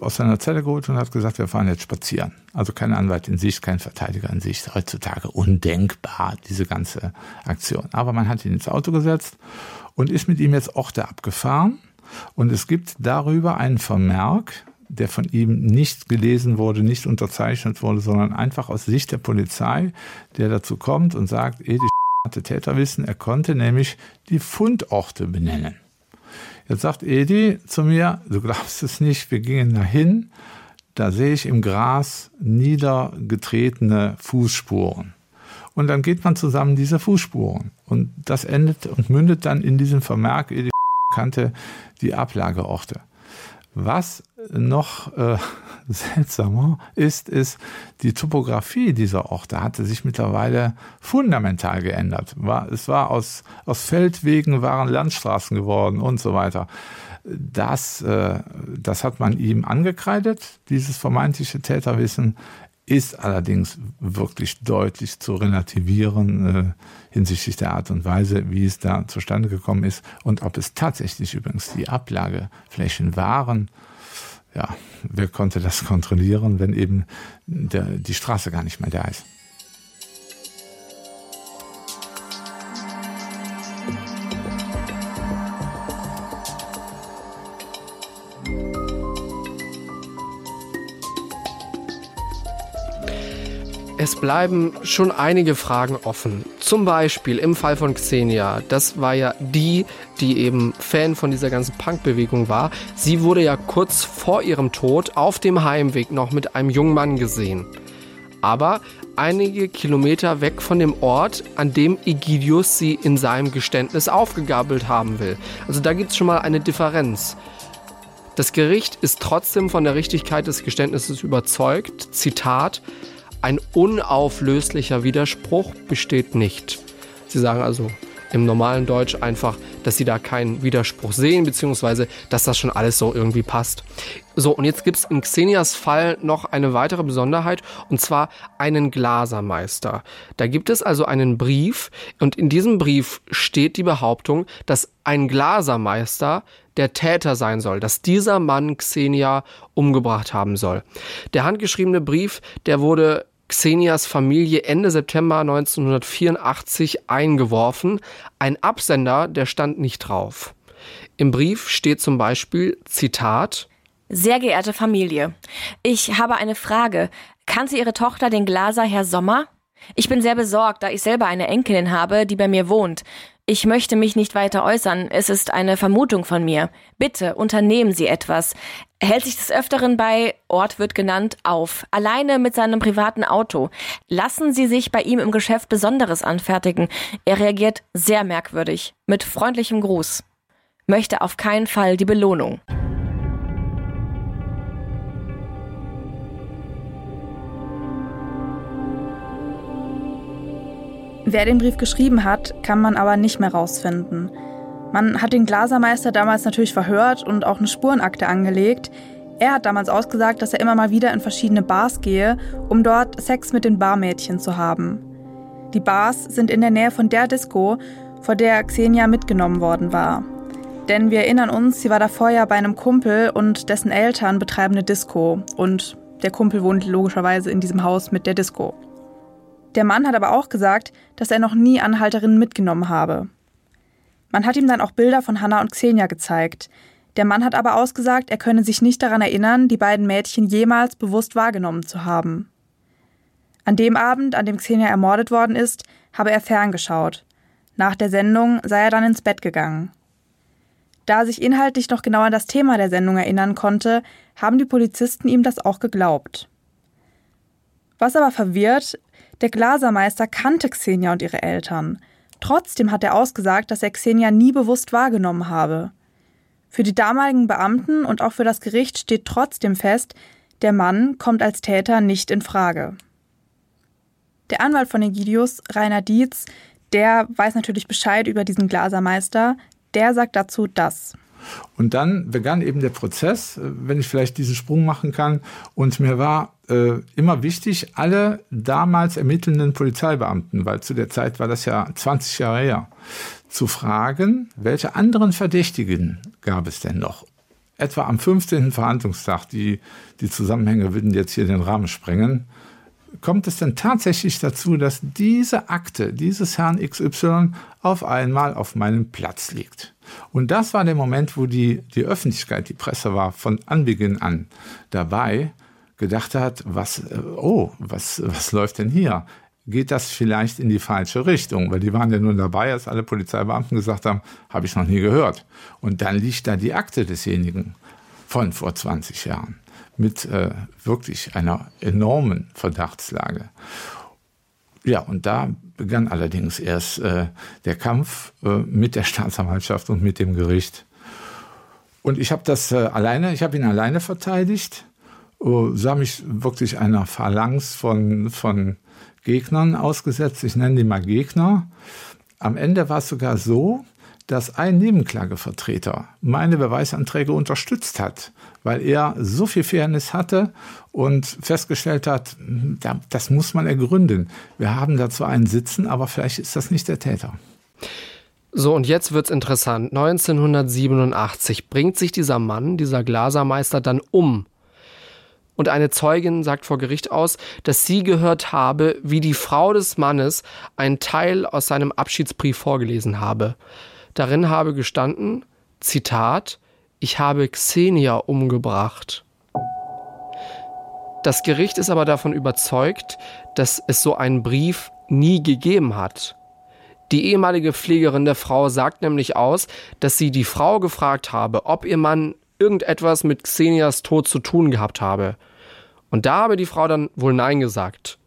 aus seiner Zelle geholt und hat gesagt, wir fahren jetzt spazieren. Also kein Anwalt in Sicht, kein Verteidiger in Sicht. Heutzutage undenkbar, diese ganze Aktion. Aber man hat ihn ins Auto gesetzt und ist mit ihm jetzt Orte abgefahren. Und es gibt darüber einen Vermerk, der von ihm nicht gelesen wurde, nicht unterzeichnet wurde, sondern einfach aus Sicht der Polizei, der dazu kommt und sagt, Edi hatte Täterwissen, er konnte nämlich die Fundorte benennen. Jetzt sagt Edi zu mir, du glaubst es nicht, wir gingen dahin, da sehe ich im Gras niedergetretene Fußspuren. Und dann geht man zusammen diese Fußspuren. Und das endet und mündet dann in diesem Vermerk, Edi kannte die Ablageorte. Was noch äh, seltsamer ist, ist, die Topographie dieser Orte hatte sich mittlerweile fundamental geändert. War, es war aus, aus Feldwegen waren Landstraßen geworden und so weiter. Das, äh, das hat man ihm angekreidet, dieses vermeintliche Täterwissen ist allerdings wirklich deutlich zu relativieren äh, hinsichtlich der Art und Weise, wie es da zustande gekommen ist und ob es tatsächlich übrigens die Ablageflächen waren. Ja, wer konnte das kontrollieren, wenn eben der, die Straße gar nicht mehr da ist? Es bleiben schon einige Fragen offen. Zum Beispiel im Fall von Xenia. Das war ja die, die eben Fan von dieser ganzen Punk-Bewegung war. Sie wurde ja kurz vor ihrem Tod auf dem Heimweg noch mit einem jungen Mann gesehen. aber einige Kilometer weg von dem Ort, an dem Egidius sie in seinem Geständnis aufgegabelt haben will. Also da gibt es schon mal eine Differenz. Das Gericht ist trotzdem von der Richtigkeit des Geständnisses überzeugt. Zitat, ein unauflöslicher Widerspruch besteht nicht. Sie sagen also im normalen Deutsch einfach, dass sie da keinen Widerspruch sehen, beziehungsweise dass das schon alles so irgendwie passt. So, und jetzt gibt es in Xenias Fall noch eine weitere Besonderheit, und zwar einen Glasermeister. Da gibt es also einen Brief, und in diesem Brief steht die Behauptung, dass ein Glasermeister der Täter sein soll, dass dieser Mann Xenia umgebracht haben soll. Der handgeschriebene Brief, der wurde Xenias Familie Ende September 1984 eingeworfen. Ein Absender, der stand nicht drauf. Im Brief steht zum Beispiel Zitat Sehr geehrte Familie, ich habe eine Frage. Kannte Ihre Tochter den Glaser Herr Sommer? Ich bin sehr besorgt, da ich selber eine Enkelin habe, die bei mir wohnt. Ich möchte mich nicht weiter äußern, es ist eine Vermutung von mir. Bitte unternehmen Sie etwas. Er hält sich des Öfteren bei, Ort wird genannt, auf, alleine mit seinem privaten Auto. Lassen Sie sich bei ihm im Geschäft Besonderes anfertigen. Er reagiert sehr merkwürdig, mit freundlichem Gruß. Möchte auf keinen Fall die Belohnung. Wer den Brief geschrieben hat, kann man aber nicht mehr rausfinden. Man hat den Glasermeister damals natürlich verhört und auch eine Spurenakte angelegt. Er hat damals ausgesagt, dass er immer mal wieder in verschiedene Bars gehe, um dort Sex mit den Barmädchen zu haben. Die Bars sind in der Nähe von der Disco, vor der Xenia mitgenommen worden war. Denn wir erinnern uns, sie war davor ja bei einem Kumpel und dessen Eltern betreiben eine Disco. Und der Kumpel wohnt logischerweise in diesem Haus mit der Disco. Der Mann hat aber auch gesagt, dass er noch nie Anhalterinnen mitgenommen habe. Man hat ihm dann auch Bilder von Hannah und Xenia gezeigt. Der Mann hat aber ausgesagt, er könne sich nicht daran erinnern, die beiden Mädchen jemals bewusst wahrgenommen zu haben. An dem Abend, an dem Xenia ermordet worden ist, habe er ferngeschaut. Nach der Sendung sei er dann ins Bett gegangen. Da er sich inhaltlich noch genau an das Thema der Sendung erinnern konnte, haben die Polizisten ihm das auch geglaubt. Was aber verwirrt, der Glasermeister kannte Xenia und ihre Eltern. Trotzdem hat er ausgesagt, dass er Xenia nie bewusst wahrgenommen habe. Für die damaligen Beamten und auch für das Gericht steht trotzdem fest, der Mann kommt als Täter nicht in Frage. Der Anwalt von Egidius, Rainer Dietz, der weiß natürlich Bescheid über diesen Glasermeister, der sagt dazu das. Und dann begann eben der Prozess, wenn ich vielleicht diesen Sprung machen kann. Und mir war äh, immer wichtig, alle damals ermittelnden Polizeibeamten, weil zu der Zeit war das ja 20 Jahre her, zu fragen, welche anderen Verdächtigen gab es denn noch? Etwa am 15. Verhandlungstag, die, die Zusammenhänge würden jetzt hier den Rahmen sprengen, kommt es denn tatsächlich dazu, dass diese Akte dieses Herrn XY auf einmal auf meinem Platz liegt. Und das war der Moment, wo die, die Öffentlichkeit, die Presse war von Anbeginn an dabei, gedacht hat, was, äh, oh, was, was läuft denn hier? Geht das vielleicht in die falsche Richtung? Weil die waren ja nur dabei, als alle Polizeibeamten gesagt haben, habe ich noch nie gehört. Und dann liegt da die Akte desjenigen von vor 20 Jahren mit äh, wirklich einer enormen Verdachtslage. Ja, und da begann allerdings erst äh, der Kampf äh, mit der Staatsanwaltschaft und mit dem Gericht. Und ich habe das äh, alleine, ich habe ihn alleine verteidigt, sah mich wirklich einer Phalanx von, von Gegnern ausgesetzt. Ich nenne die mal Gegner. Am Ende war es sogar so, dass ein Nebenklagevertreter meine Beweisanträge unterstützt hat, weil er so viel Fairness hatte und festgestellt hat, das muss man ergründen. Wir haben dazu einen sitzen, aber vielleicht ist das nicht der Täter. So, und jetzt wird's interessant. 1987 bringt sich dieser Mann, dieser Glasermeister, dann um. Und eine Zeugin sagt vor Gericht aus, dass sie gehört habe, wie die Frau des Mannes einen Teil aus seinem Abschiedsbrief vorgelesen habe. Darin habe gestanden, Zitat, ich habe Xenia umgebracht. Das Gericht ist aber davon überzeugt, dass es so einen Brief nie gegeben hat. Die ehemalige Pflegerin der Frau sagt nämlich aus, dass sie die Frau gefragt habe, ob ihr Mann irgendetwas mit Xenias Tod zu tun gehabt habe. Und da habe die Frau dann wohl Nein gesagt.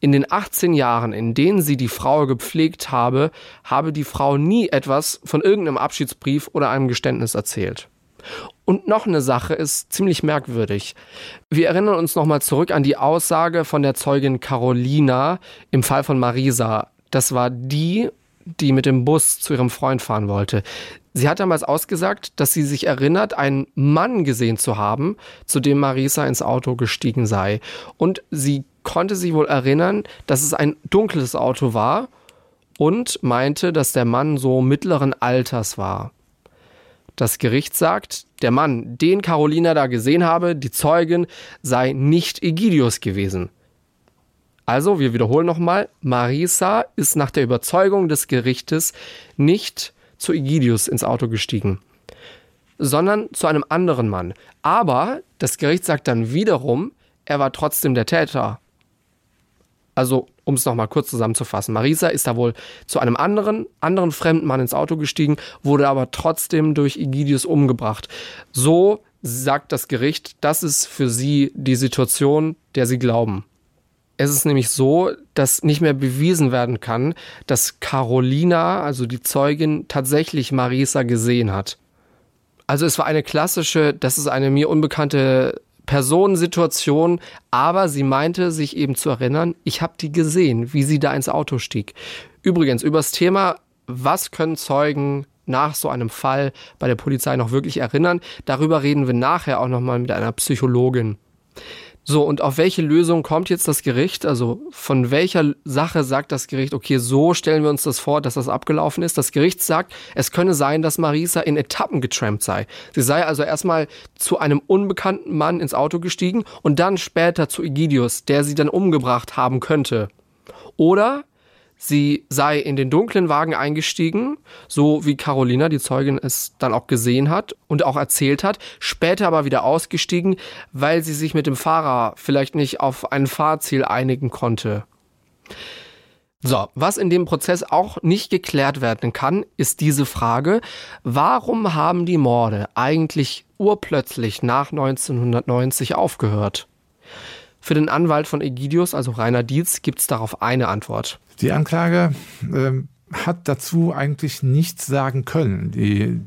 In den 18 Jahren, in denen sie die Frau gepflegt habe, habe die Frau nie etwas von irgendeinem Abschiedsbrief oder einem Geständnis erzählt. Und noch eine Sache ist ziemlich merkwürdig. Wir erinnern uns nochmal zurück an die Aussage von der Zeugin Carolina im Fall von Marisa. Das war die, die mit dem Bus zu ihrem Freund fahren wollte. Sie hat damals ausgesagt, dass sie sich erinnert, einen Mann gesehen zu haben, zu dem Marisa ins Auto gestiegen sei. Und sie konnte sich wohl erinnern, dass es ein dunkles Auto war und meinte, dass der Mann so mittleren Alters war. Das Gericht sagt, der Mann, den Carolina da gesehen habe, die Zeugin, sei nicht Egidius gewesen. Also, wir wiederholen nochmal, Marisa ist nach der Überzeugung des Gerichtes nicht zu Egidius ins Auto gestiegen, sondern zu einem anderen Mann. Aber das Gericht sagt dann wiederum, er war trotzdem der Täter. Also, um es nochmal kurz zusammenzufassen, Marisa ist da wohl zu einem anderen, anderen fremden Mann ins Auto gestiegen, wurde aber trotzdem durch Egidius umgebracht. So sagt das Gericht, das ist für sie die Situation, der sie glauben. Es ist nämlich so, dass nicht mehr bewiesen werden kann, dass Carolina, also die Zeugin, tatsächlich Marisa gesehen hat. Also es war eine klassische, das ist eine mir unbekannte Personensituation, aber sie meinte sich eben zu erinnern, ich habe die gesehen, wie sie da ins Auto stieg. Übrigens, übers Thema, was können Zeugen nach so einem Fall bei der Polizei noch wirklich erinnern, darüber reden wir nachher auch nochmal mit einer Psychologin. So, und auf welche Lösung kommt jetzt das Gericht? Also von welcher Sache sagt das Gericht, okay, so stellen wir uns das vor, dass das abgelaufen ist? Das Gericht sagt, es könne sein, dass Marisa in Etappen getrampt sei. Sie sei also erstmal zu einem unbekannten Mann ins Auto gestiegen und dann später zu Egidius, der sie dann umgebracht haben könnte. Oder Sie sei in den dunklen Wagen eingestiegen, so wie Carolina, die Zeugin, es dann auch gesehen hat und auch erzählt hat, später aber wieder ausgestiegen, weil sie sich mit dem Fahrer vielleicht nicht auf ein Fahrziel einigen konnte. So, was in dem Prozess auch nicht geklärt werden kann, ist diese Frage, warum haben die Morde eigentlich urplötzlich nach 1990 aufgehört? Für den Anwalt von Egidius, also Rainer Dietz, gibt es darauf eine Antwort. Die Anklage äh, hat dazu eigentlich nichts sagen können. Die,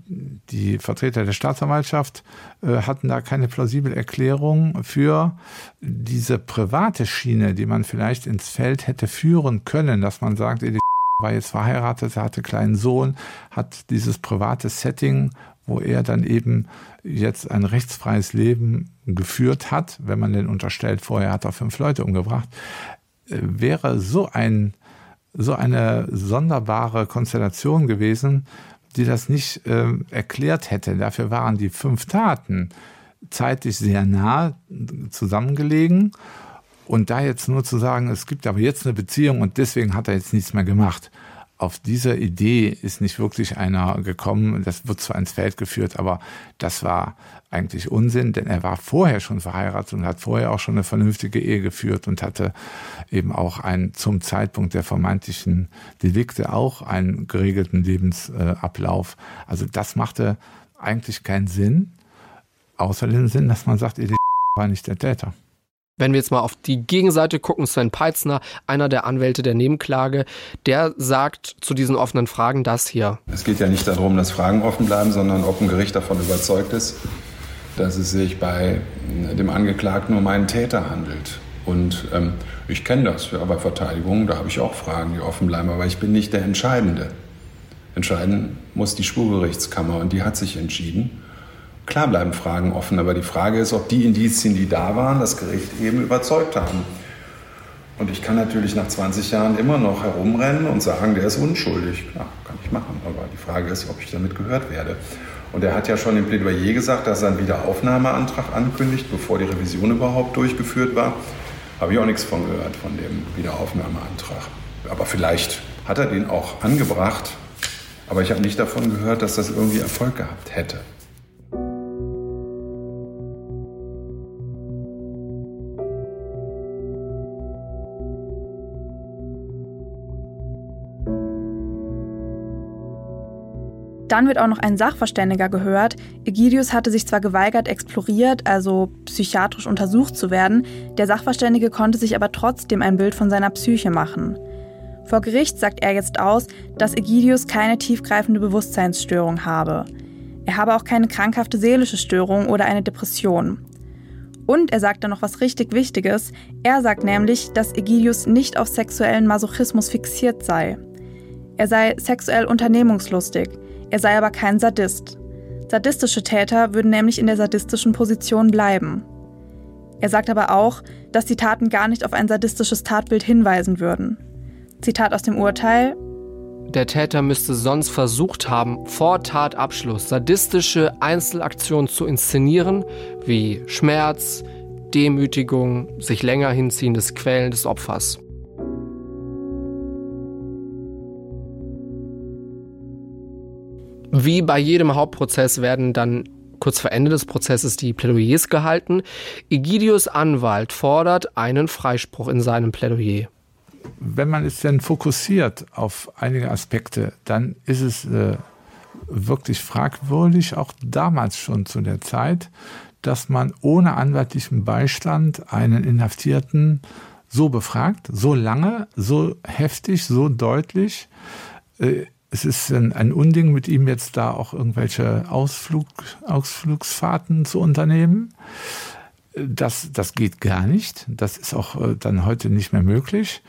die Vertreter der Staatsanwaltschaft äh, hatten da keine plausible Erklärung für diese private Schiene, die man vielleicht ins Feld hätte führen können, dass man sagt, Edith war jetzt verheiratet, hatte einen kleinen Sohn, hat dieses private Setting, wo er dann eben jetzt ein rechtsfreies Leben geführt hat, wenn man den unterstellt, vorher hat er fünf Leute umgebracht, äh, wäre so ein so eine sonderbare Konstellation gewesen, die das nicht äh, erklärt hätte. Dafür waren die fünf Taten zeitlich sehr nah zusammengelegen. Und da jetzt nur zu sagen, es gibt aber jetzt eine Beziehung und deswegen hat er jetzt nichts mehr gemacht, auf diese Idee ist nicht wirklich einer gekommen. Das wird zwar ins Feld geführt, aber das war eigentlich Unsinn, denn er war vorher schon verheiratet und hat vorher auch schon eine vernünftige Ehe geführt und hatte eben auch einen zum Zeitpunkt der vermeintlichen Delikte auch einen geregelten Lebensablauf. Also das machte eigentlich keinen Sinn, außer den Sinn, dass man sagt, Edith war nicht der Täter. Wenn wir jetzt mal auf die Gegenseite gucken, Sven Peitzner, einer der Anwälte der Nebenklage, der sagt zu diesen offenen Fragen das hier. Es geht ja nicht darum, dass Fragen offen bleiben, sondern ob ein Gericht davon überzeugt ist, dass es sich bei dem Angeklagten um einen Täter handelt. Und ähm, ich kenne das, ja, bei Verteidigung, da habe ich auch Fragen, die offen bleiben, aber ich bin nicht der Entscheidende. Entscheiden muss die Spurgerichtskammer und die hat sich entschieden. Klar bleiben Fragen offen, aber die Frage ist, ob die Indizien, die da waren, das Gericht eben überzeugt haben. Und ich kann natürlich nach 20 Jahren immer noch herumrennen und sagen, der ist unschuldig. Klar, kann ich machen. Aber die Frage ist, ob ich damit gehört werde. Und er hat ja schon im Plädoyer gesagt, dass er einen Wiederaufnahmeantrag ankündigt, bevor die Revision überhaupt durchgeführt war. Habe ich auch nichts von gehört, von dem Wiederaufnahmeantrag. Aber vielleicht hat er den auch angebracht. Aber ich habe nicht davon gehört, dass das irgendwie Erfolg gehabt hätte. Dann wird auch noch ein Sachverständiger gehört. Egidius hatte sich zwar geweigert, exploriert, also psychiatrisch untersucht zu werden, der Sachverständige konnte sich aber trotzdem ein Bild von seiner Psyche machen. Vor Gericht sagt er jetzt aus, dass Egidius keine tiefgreifende Bewusstseinsstörung habe. Er habe auch keine krankhafte seelische Störung oder eine Depression. Und er sagt dann noch was richtig Wichtiges. Er sagt nämlich, dass Egidius nicht auf sexuellen Masochismus fixiert sei. Er sei sexuell unternehmungslustig, er sei aber kein Sadist. Sadistische Täter würden nämlich in der sadistischen Position bleiben. Er sagt aber auch, dass die Taten gar nicht auf ein sadistisches Tatbild hinweisen würden. Zitat aus dem Urteil der Täter müsste sonst versucht haben, vor Tatabschluss sadistische Einzelaktionen zu inszenieren, wie Schmerz, Demütigung, sich länger hinziehendes Quälen des Opfers. Wie bei jedem Hauptprozess werden dann kurz vor Ende des Prozesses die Plädoyers gehalten. Egidius Anwalt fordert einen Freispruch in seinem Plädoyer wenn man es denn fokussiert auf einige Aspekte, dann ist es äh, wirklich fragwürdig, auch damals schon zu der Zeit, dass man ohne anwaltlichen Beistand einen Inhaftierten so befragt, so lange, so heftig, so deutlich. Äh, es ist ein, ein, Unding, mit ihm jetzt da auch irgendwelche Ausflug, Ausflugsfahrten zu unternehmen. Das, das geht gar nicht. Das ist auch äh, dann heute nicht mehr möglich.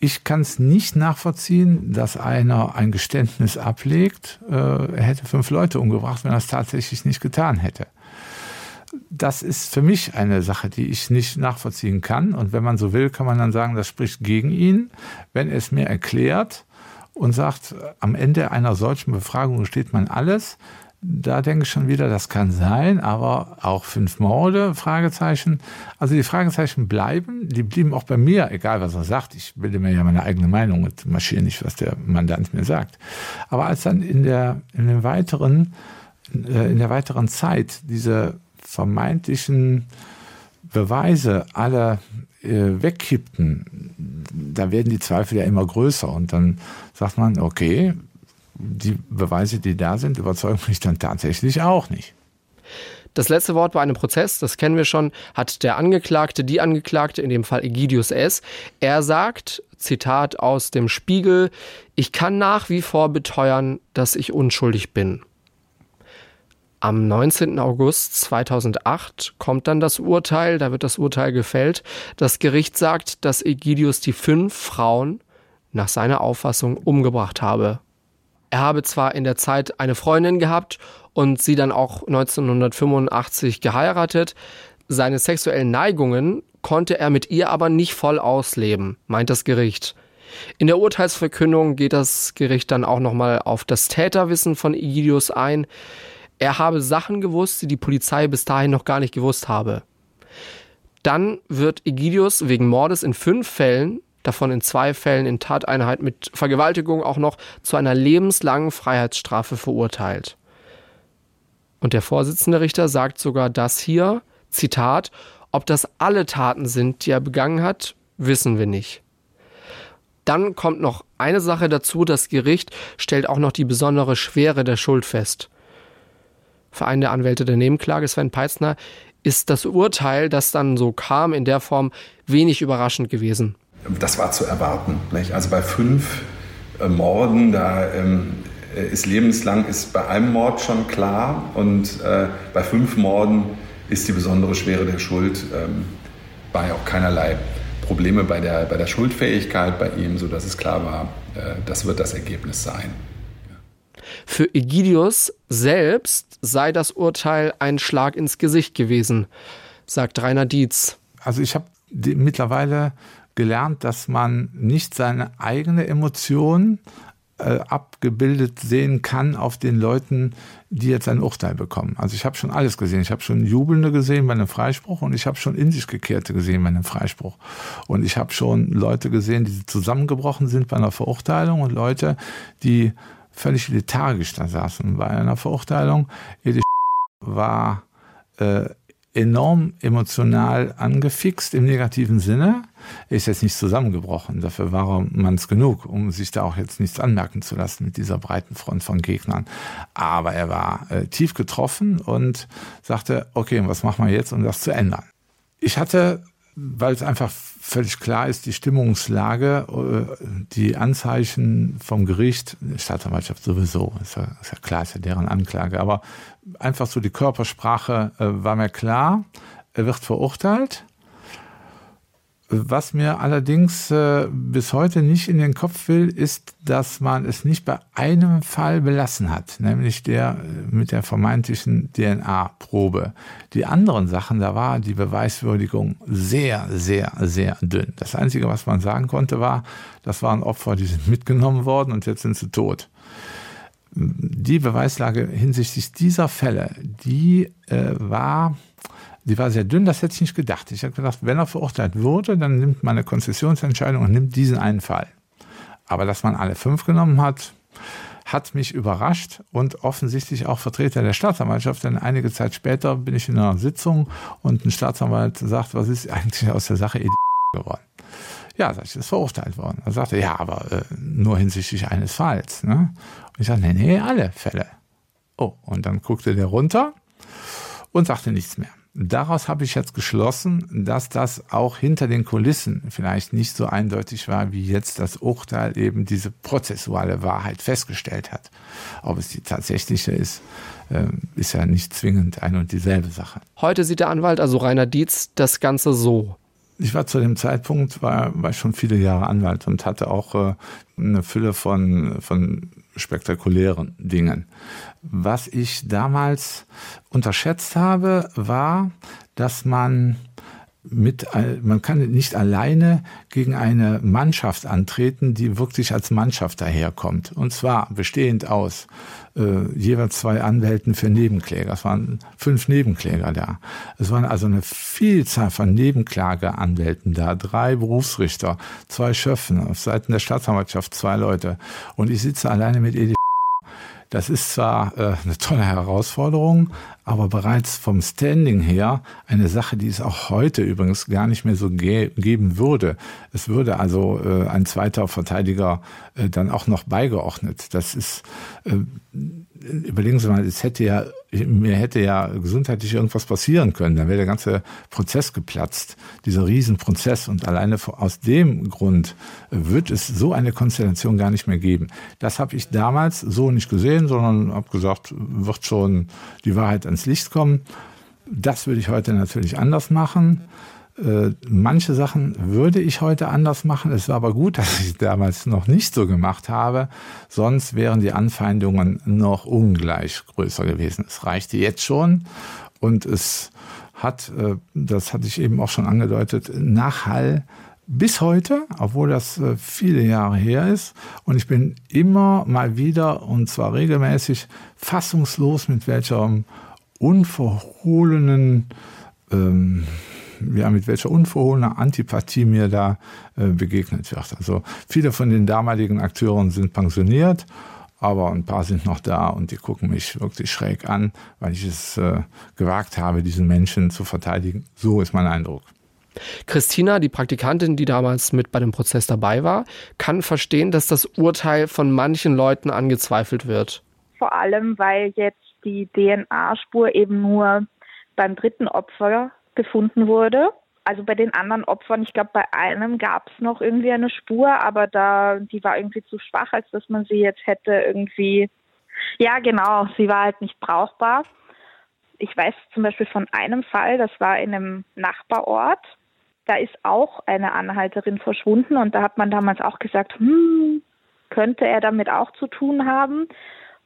Ich kann es nicht nachvollziehen, dass einer ein Geständnis ablegt, äh, er hätte fünf Leute umgebracht, wenn er es tatsächlich nicht getan hätte. Das ist für mich eine Sache, die ich nicht nachvollziehen kann. Und wenn man so will, kann man dann sagen, das spricht gegen ihn. Wenn er es mir erklärt und sagt, am Ende einer solchen Befragung steht man alles, da denke ich schon wieder, das kann sein, aber auch fünf Morde, Fragezeichen. Also die Fragezeichen bleiben, die blieben auch bei mir, egal was er sagt. Ich bilde mir ja meine eigene Meinung und marschiere nicht, was der Mandant mir sagt. Aber als dann in der, in den weiteren, äh, in der weiteren Zeit diese vermeintlichen Beweise alle äh, wegkippten, da werden die Zweifel ja immer größer und dann sagt man, okay, die Beweise, die da sind, überzeugen mich dann tatsächlich auch nicht. Das letzte Wort bei einem Prozess, das kennen wir schon, hat der Angeklagte, die Angeklagte, in dem Fall Egidius S. Er sagt, Zitat aus dem Spiegel, ich kann nach wie vor beteuern, dass ich unschuldig bin. Am 19. August 2008 kommt dann das Urteil, da wird das Urteil gefällt. Das Gericht sagt, dass Egidius die fünf Frauen nach seiner Auffassung umgebracht habe. Er habe zwar in der Zeit eine Freundin gehabt und sie dann auch 1985 geheiratet, seine sexuellen Neigungen konnte er mit ihr aber nicht voll ausleben, meint das Gericht. In der Urteilsverkündung geht das Gericht dann auch nochmal auf das Täterwissen von Egidius ein. Er habe Sachen gewusst, die die Polizei bis dahin noch gar nicht gewusst habe. Dann wird Egidius wegen Mordes in fünf Fällen davon in zwei Fällen in Tateinheit mit Vergewaltigung auch noch zu einer lebenslangen Freiheitsstrafe verurteilt. Und der Vorsitzende Richter sagt sogar das hier, Zitat, ob das alle Taten sind, die er begangen hat, wissen wir nicht. Dann kommt noch eine Sache dazu, das Gericht stellt auch noch die besondere Schwere der Schuld fest. Verein der Anwälte der Nebenklage, Sven Peitzner, ist das Urteil, das dann so kam, in der Form wenig überraschend gewesen das war zu erwarten. Nicht? Also bei fünf äh, Morden, da ähm, ist lebenslang ist bei einem Mord schon klar und äh, bei fünf Morden ist die besondere Schwere der Schuld ähm, war ja auch keinerlei Probleme bei der, bei der Schuldfähigkeit bei ihm, sodass es klar war, äh, das wird das Ergebnis sein. Für Egidius selbst sei das Urteil ein Schlag ins Gesicht gewesen, sagt Rainer Dietz. Also ich habe mittlerweile gelernt, dass man nicht seine eigene Emotion äh, abgebildet sehen kann auf den Leuten, die jetzt ein Urteil bekommen. Also ich habe schon alles gesehen. Ich habe schon Jubelnde gesehen bei einem Freispruch und ich habe schon in sich gekehrte gesehen bei einem Freispruch. Und ich habe schon Leute gesehen, die zusammengebrochen sind bei einer Verurteilung und Leute, die völlig lethargisch da saßen bei einer Verurteilung. Edith war äh, enorm emotional angefixt im negativen Sinne. Er ist jetzt nicht zusammengebrochen. Dafür war man es genug, um sich da auch jetzt nichts anmerken zu lassen mit dieser breiten Front von Gegnern. Aber er war äh, tief getroffen und sagte, okay, was machen wir jetzt, um das zu ändern? Ich hatte weil es einfach völlig klar ist, die Stimmungslage, äh, die Anzeichen vom Gericht, Staatsanwaltschaft sowieso, ist ja, ist ja klar, ist ja deren Anklage, aber einfach so die Körpersprache äh, war mir klar, er wird verurteilt was mir allerdings äh, bis heute nicht in den Kopf will, ist, dass man es nicht bei einem Fall belassen hat, nämlich der äh, mit der vermeintlichen DNA-Probe. Die anderen Sachen, da war die Beweiswürdigung sehr, sehr, sehr dünn. Das Einzige, was man sagen konnte, war, das waren Opfer, die sind mitgenommen worden und jetzt sind sie tot. Die Beweislage hinsichtlich dieser Fälle, die äh, war die war sehr dünn, das hätte ich nicht gedacht. Ich habe gedacht, wenn er verurteilt wurde, dann nimmt man eine Konzessionsentscheidung und nimmt diesen einen Fall. Aber dass man alle fünf genommen hat, hat mich überrascht und offensichtlich auch Vertreter der Staatsanwaltschaft, denn einige Zeit später bin ich in einer Sitzung und ein Staatsanwalt sagt, was ist eigentlich aus der Sache geworden? Ja, sag ich, ist verurteilt worden. Er sagte, ja, aber äh, nur hinsichtlich eines Falls. Ne? Und ich sagte, nee, nee, alle Fälle. Oh, und dann guckte der runter und sagte nichts mehr. Daraus habe ich jetzt geschlossen, dass das auch hinter den Kulissen vielleicht nicht so eindeutig war, wie jetzt das Urteil eben diese prozessuale Wahrheit festgestellt hat. Ob es die tatsächliche ist, ähm, ist ja nicht zwingend eine und dieselbe Sache. Heute sieht der Anwalt, also Rainer Dietz, das Ganze so. Ich war zu dem Zeitpunkt, war, war schon viele Jahre Anwalt und hatte auch äh, eine Fülle von, von spektakulären Dingen. Was ich damals unterschätzt habe, war, dass man mit, man kann nicht alleine gegen eine Mannschaft antreten, die wirklich als Mannschaft daherkommt. Und zwar bestehend aus äh, jeweils zwei Anwälten für Nebenkläger. Es waren fünf Nebenkläger da. Es waren also eine Vielzahl von Nebenklageanwälten da. Drei Berufsrichter, zwei Schöffen, auf Seiten der Staatsanwaltschaft zwei Leute. Und ich sitze alleine mit Edith das ist zwar äh, eine tolle Herausforderung, aber bereits vom Standing her eine Sache, die es auch heute übrigens gar nicht mehr so ge geben würde. Es würde also äh, ein zweiter Verteidiger äh, dann auch noch beigeordnet. Das ist äh, überlegen Sie mal, es hätte ja, mir hätte ja gesundheitlich irgendwas passieren können, dann wäre der ganze Prozess geplatzt, dieser Riesenprozess. Und alleine aus dem Grund wird es so eine Konstellation gar nicht mehr geben. Das habe ich damals so nicht gesehen, sondern habe gesagt, wird schon die Wahrheit ans Licht kommen. Das würde ich heute natürlich anders machen. Äh, manche Sachen würde ich heute anders machen. Es war aber gut, dass ich damals noch nicht so gemacht habe. Sonst wären die Anfeindungen noch ungleich größer gewesen. Es reichte jetzt schon und es hat, äh, das hatte ich eben auch schon angedeutet, Nachhall bis heute, obwohl das äh, viele Jahre her ist. Und ich bin immer mal wieder, und zwar regelmäßig, fassungslos, mit welcher unverhohlenen ähm, ja, mit welcher unverhohlener Antipathie mir da äh, begegnet wird. Also viele von den damaligen Akteuren sind pensioniert, aber ein paar sind noch da und die gucken mich wirklich schräg an, weil ich es äh, gewagt habe, diesen Menschen zu verteidigen. So ist mein Eindruck. Christina, die Praktikantin, die damals mit bei dem Prozess dabei war, kann verstehen, dass das Urteil von manchen Leuten angezweifelt wird. Vor allem, weil jetzt die DNA-Spur eben nur beim dritten Opfer gefunden wurde. Also bei den anderen Opfern, ich glaube, bei einem gab es noch irgendwie eine Spur, aber da die war irgendwie zu schwach, als dass man sie jetzt hätte irgendwie. Ja, genau, sie war halt nicht brauchbar. Ich weiß zum Beispiel von einem Fall, das war in einem Nachbarort. Da ist auch eine Anhalterin verschwunden und da hat man damals auch gesagt, hm, könnte er damit auch zu tun haben?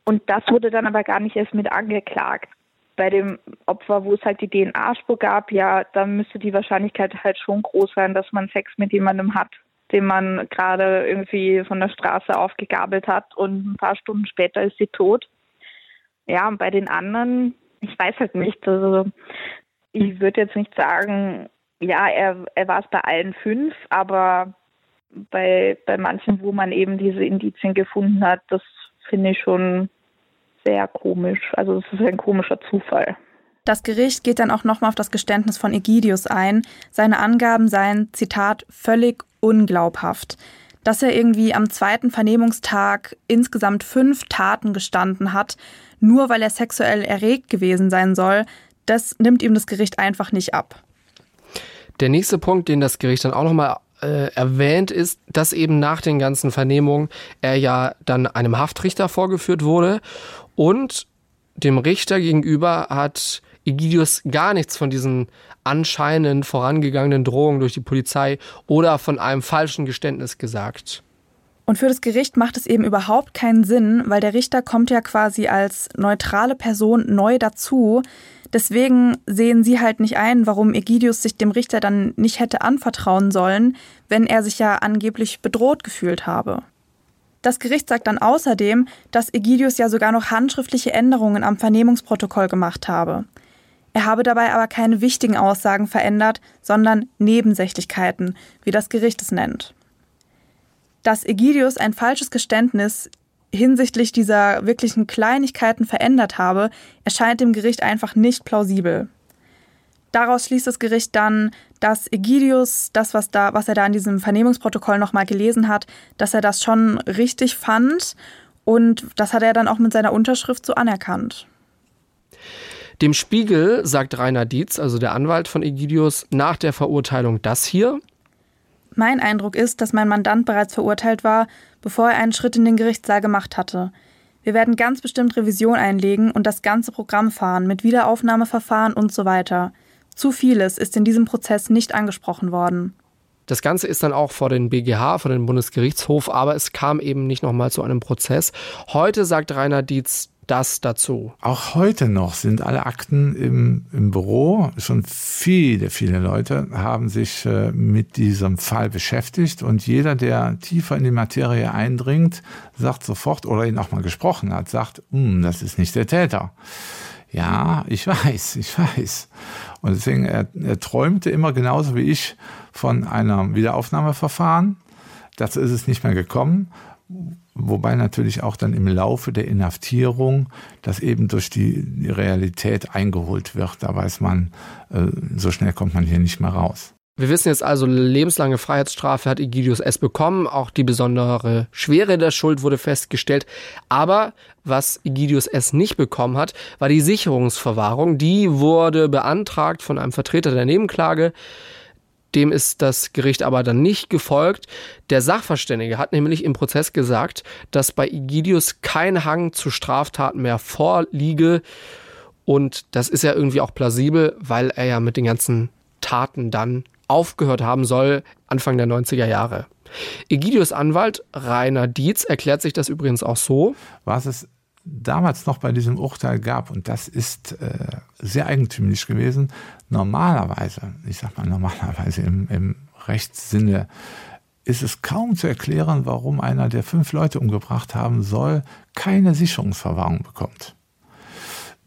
Und das wurde dann aber gar nicht erst mit angeklagt bei dem Opfer, wo es halt die DNA-Spur gab, ja, da müsste die Wahrscheinlichkeit halt schon groß sein, dass man Sex mit jemandem hat, den man gerade irgendwie von der Straße aufgegabelt hat und ein paar Stunden später ist sie tot. Ja, und bei den anderen, ich weiß halt nicht, also ich würde jetzt nicht sagen, ja, er, er war es bei allen fünf, aber bei, bei manchen, wo man eben diese Indizien gefunden hat, das finde ich schon sehr komisch. Also es ist ein komischer Zufall. Das Gericht geht dann auch nochmal auf das Geständnis von Egidius ein. Seine Angaben seien, Zitat, völlig unglaubhaft. Dass er irgendwie am zweiten Vernehmungstag insgesamt fünf Taten gestanden hat, nur weil er sexuell erregt gewesen sein soll, das nimmt ihm das Gericht einfach nicht ab. Der nächste Punkt, den das Gericht dann auch nochmal äh, erwähnt, ist, dass eben nach den ganzen Vernehmungen er ja dann einem Haftrichter vorgeführt wurde und dem Richter gegenüber hat Egidius gar nichts von diesen anscheinend vorangegangenen Drohungen durch die Polizei oder von einem falschen Geständnis gesagt. Und für das Gericht macht es eben überhaupt keinen Sinn, weil der Richter kommt ja quasi als neutrale Person neu dazu. Deswegen sehen sie halt nicht ein, warum Egidius sich dem Richter dann nicht hätte anvertrauen sollen, wenn er sich ja angeblich bedroht gefühlt habe. Das Gericht sagt dann außerdem, dass Egidius ja sogar noch handschriftliche Änderungen am Vernehmungsprotokoll gemacht habe. Er habe dabei aber keine wichtigen Aussagen verändert, sondern Nebensächlichkeiten, wie das Gericht es nennt. Dass Egidius ein falsches Geständnis hinsichtlich dieser wirklichen Kleinigkeiten verändert habe, erscheint dem Gericht einfach nicht plausibel. Daraus schließt das Gericht dann, dass Egidius das, was, da, was er da in diesem Vernehmungsprotokoll nochmal gelesen hat, dass er das schon richtig fand und das hat er dann auch mit seiner Unterschrift so anerkannt. Dem Spiegel sagt Rainer Dietz, also der Anwalt von Egidius, nach der Verurteilung das hier. Mein Eindruck ist, dass mein Mandant bereits verurteilt war, bevor er einen Schritt in den Gerichtssaal gemacht hatte. Wir werden ganz bestimmt Revision einlegen und das ganze Programm fahren mit Wiederaufnahmeverfahren und so weiter. Zu vieles ist in diesem Prozess nicht angesprochen worden. Das Ganze ist dann auch vor den BGH, vor den Bundesgerichtshof, aber es kam eben nicht nochmal zu einem Prozess. Heute sagt Rainer Dietz, das dazu? Auch heute noch sind alle Akten im, im Büro. Schon viele, viele Leute haben sich äh, mit diesem Fall beschäftigt und jeder, der tiefer in die Materie eindringt, sagt sofort oder ihn auch mal gesprochen hat, sagt, hm, das ist nicht der Täter. Ja, ich weiß, ich weiß. Und deswegen, er, er träumte immer genauso wie ich von einem Wiederaufnahmeverfahren. Dazu ist es nicht mehr gekommen. Wobei natürlich auch dann im Laufe der Inhaftierung das eben durch die, Realität eingeholt wird. Da weiß man, äh, so schnell kommt man hier nicht mehr raus. Wir wissen jetzt also, lebenslange Freiheitsstrafe hat Egidius S. bekommen. Auch die besondere Schwere der Schuld wurde festgestellt. Aber was Egidius S. nicht bekommen hat, war die Sicherungsverwahrung. Die wurde beantragt von einem Vertreter der Nebenklage. Dem ist das Gericht aber dann nicht gefolgt. Der Sachverständige hat nämlich im Prozess gesagt, dass bei Igidius kein Hang zu Straftaten mehr vorliege. Und das ist ja irgendwie auch plausibel, weil er ja mit den ganzen Taten dann aufgehört haben soll, Anfang der 90er Jahre. Egidius Anwalt Rainer Dietz erklärt sich das übrigens auch so. Was es damals noch bei diesem Urteil gab, und das ist äh, sehr eigentümlich gewesen, normalerweise, ich sag mal normalerweise im, im Rechtssinne, ist es kaum zu erklären, warum einer, der fünf Leute umgebracht haben soll, keine Sicherungsverwahrung bekommt.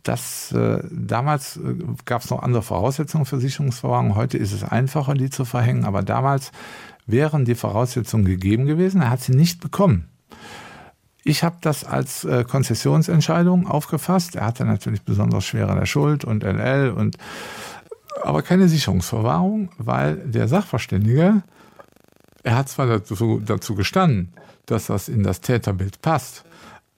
Das, äh, damals äh, gab es noch andere Voraussetzungen für Sicherungsverwahrung. Heute ist es einfacher, die zu verhängen. Aber damals wären die Voraussetzungen gegeben gewesen. Er hat sie nicht bekommen. Ich habe das als äh, Konzessionsentscheidung aufgefasst. Er hatte natürlich besonders schwere der Schuld und LL und aber keine Sicherungsverwahrung, weil der Sachverständige, er hat zwar dazu, dazu gestanden, dass das in das Täterbild passt,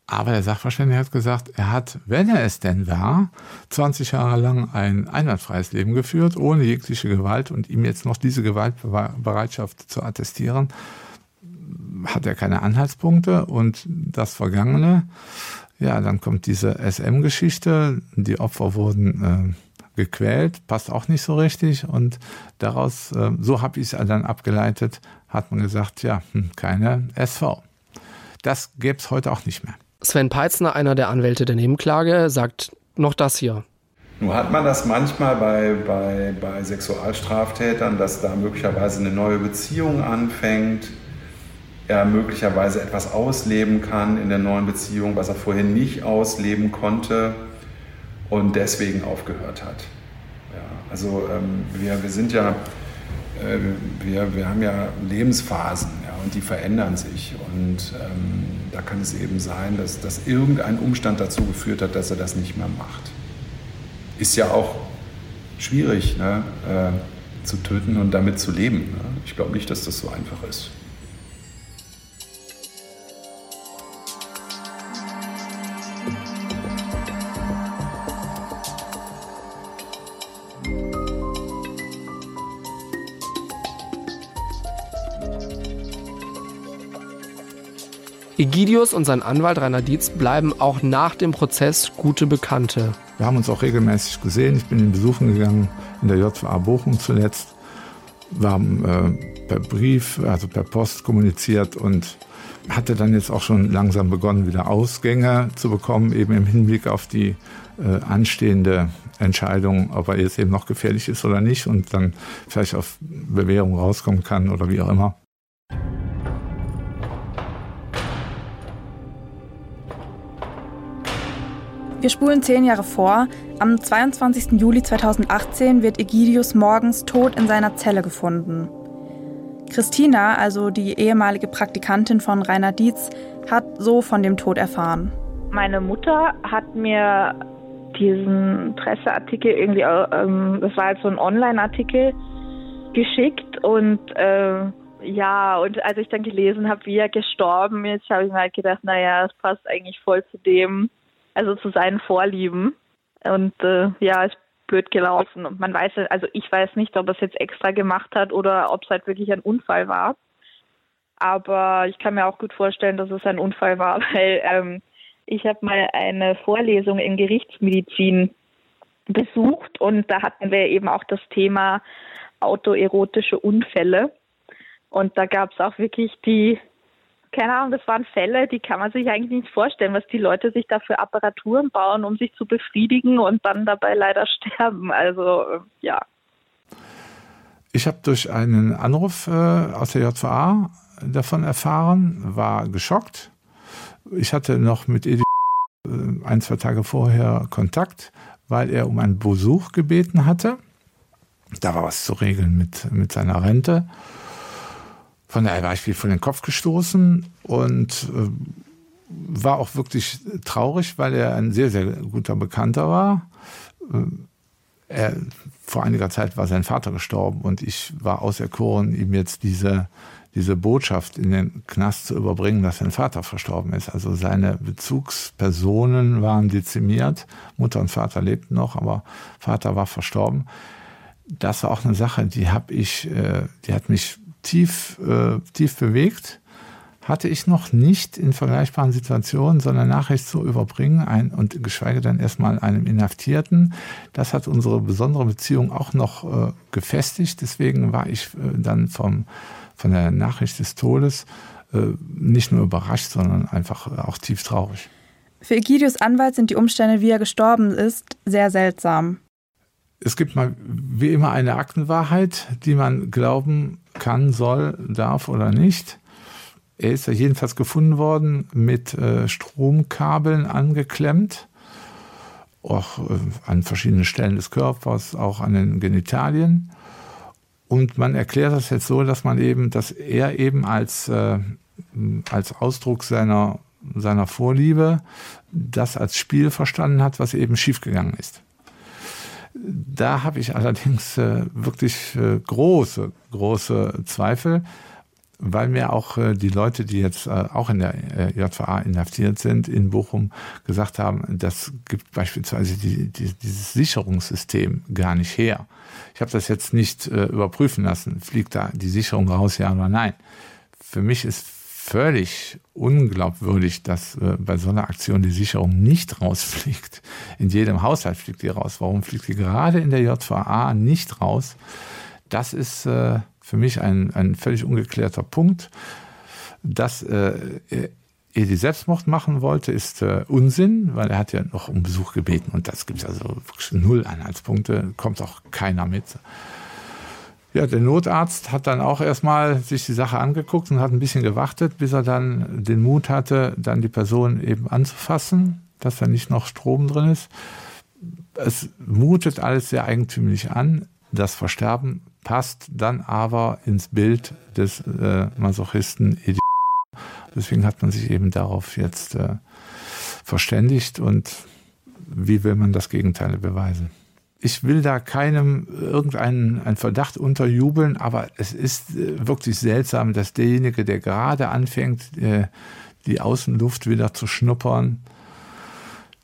aber der Sachverständige hat gesagt, er hat, wenn er es denn war, 20 Jahre lang ein einwandfreies Leben geführt, ohne jegliche Gewalt und ihm jetzt noch diese Gewaltbereitschaft zu attestieren, hat er keine Anhaltspunkte und das Vergangene, ja, dann kommt diese SM-Geschichte, die Opfer wurden äh, gequält, passt auch nicht so richtig und daraus, äh, so habe ich es dann abgeleitet, hat man gesagt, ja, hm, keine SV. Das gäbe es heute auch nicht mehr. Sven Peitzner, einer der Anwälte der Nebenklage, sagt noch das hier. Nun hat man das manchmal bei, bei, bei Sexualstraftätern, dass da möglicherweise eine neue Beziehung anfängt, er möglicherweise etwas ausleben kann in der neuen Beziehung, was er vorhin nicht ausleben konnte und deswegen aufgehört hat. Ja, also ähm, wir, wir sind ja, wir, wir haben ja Lebensphasen ja, und die verändern sich und ähm, da kann es eben sein, dass, dass irgendein Umstand dazu geführt hat, dass er das nicht mehr macht. ist ja auch schwierig ne? äh, zu töten und damit zu leben. Ne? Ich glaube nicht, dass das so einfach ist. Egidius und sein Anwalt Rainer Dietz bleiben auch nach dem Prozess gute Bekannte. Wir haben uns auch regelmäßig gesehen. Ich bin ihn besuchen gegangen in der JVA Bochum zuletzt. Wir haben äh, per Brief, also per Post kommuniziert und hatte dann jetzt auch schon langsam begonnen, wieder Ausgänge zu bekommen, eben im Hinblick auf die äh, anstehende Entscheidung, ob er jetzt eben noch gefährlich ist oder nicht und dann vielleicht auf Bewährung rauskommen kann oder wie auch immer. Wir spulen zehn Jahre vor. Am 22. Juli 2018 wird Egidius morgens tot in seiner Zelle gefunden. Christina, also die ehemalige Praktikantin von Rainer Dietz, hat so von dem Tod erfahren. Meine Mutter hat mir diesen Presseartikel irgendwie, ähm, das war halt so ein Online-Artikel, geschickt und äh, ja, und als ich dann gelesen habe, wie er gestorben ist, habe ich mir halt gedacht, naja, es passt eigentlich voll zu dem, also zu seinen Vorlieben. Und äh, ja, ist blöd gelaufen. Und man weiß, also ich weiß nicht, ob er es jetzt extra gemacht hat oder ob es halt wirklich ein Unfall war. Aber ich kann mir auch gut vorstellen, dass es ein Unfall war, weil ähm, ich habe mal eine Vorlesung in Gerichtsmedizin besucht und da hatten wir eben auch das Thema autoerotische Unfälle. Und da gab es auch wirklich die keine Ahnung, das waren Fälle, die kann man sich eigentlich nicht vorstellen, was die Leute sich da für Apparaturen bauen, um sich zu befriedigen und dann dabei leider sterben. Also ja. Ich habe durch einen Anruf äh, aus der JVA davon erfahren, war geschockt. Ich hatte noch mit Edi äh, ein, zwei Tage vorher Kontakt, weil er um einen Besuch gebeten hatte. Da war was zu regeln mit, mit seiner Rente. Von daher war ich wie vor den Kopf gestoßen und äh, war auch wirklich traurig, weil er ein sehr, sehr guter Bekannter war. Äh, er, vor einiger Zeit war sein Vater gestorben und ich war auserkoren, ihm jetzt diese, diese Botschaft in den Knast zu überbringen, dass sein Vater verstorben ist. Also seine Bezugspersonen waren dezimiert. Mutter und Vater lebten noch, aber Vater war verstorben. Das war auch eine Sache, die habe ich, äh, die hat mich tief, äh, tief bewegt. Hatte ich noch nicht in vergleichbaren Situationen so eine Nachricht zu überbringen ein, und geschweige denn erstmal einem Inhaftierten. Das hat unsere besondere Beziehung auch noch äh, gefestigt. Deswegen war ich äh, dann vom, von der Nachricht des Todes äh, nicht nur überrascht, sondern einfach auch tief traurig. Für Egidius Anwalt sind die Umstände, wie er gestorben ist, sehr seltsam. Es gibt mal wie immer eine Aktenwahrheit, die man glauben kann, soll, darf oder nicht. Er ist ja jedenfalls gefunden worden mit äh, Stromkabeln angeklemmt, auch äh, an verschiedenen Stellen des Körpers, auch an den Genitalien. Und man erklärt das jetzt so, dass man eben, dass er eben als, äh, als Ausdruck seiner, seiner Vorliebe das als Spiel verstanden hat, was eben schiefgegangen ist. Da habe ich allerdings äh, wirklich äh, große, große Zweifel, weil mir auch äh, die Leute, die jetzt äh, auch in der äh, JVA inhaftiert sind in Bochum, gesagt haben, das gibt beispielsweise die, die, dieses Sicherungssystem gar nicht her. Ich habe das jetzt nicht äh, überprüfen lassen, fliegt da die Sicherung raus, ja oder nein. Für mich ist völlig unglaubwürdig, dass äh, bei so einer Aktion die Sicherung nicht rausfliegt. In jedem Haushalt fliegt die raus. Warum fliegt die gerade in der JVA nicht raus? Das ist äh, für mich ein, ein völlig ungeklärter Punkt. Dass äh, er die Selbstmord machen wollte, ist äh, Unsinn, weil er hat ja noch um Besuch gebeten und das gibt es also null Anhaltspunkte, kommt auch keiner mit. Ja, der Notarzt hat dann auch erstmal sich die Sache angeguckt und hat ein bisschen gewartet, bis er dann den Mut hatte, dann die Person eben anzufassen, dass da nicht noch Strom drin ist. Es mutet alles sehr eigentümlich an. Das Versterben passt dann aber ins Bild des äh, Masochisten. Deswegen hat man sich eben darauf jetzt äh, verständigt und wie will man das Gegenteil beweisen? Ich will da keinem irgendeinen einen Verdacht unterjubeln, aber es ist äh, wirklich seltsam, dass derjenige, der gerade anfängt, äh, die Außenluft wieder zu schnuppern,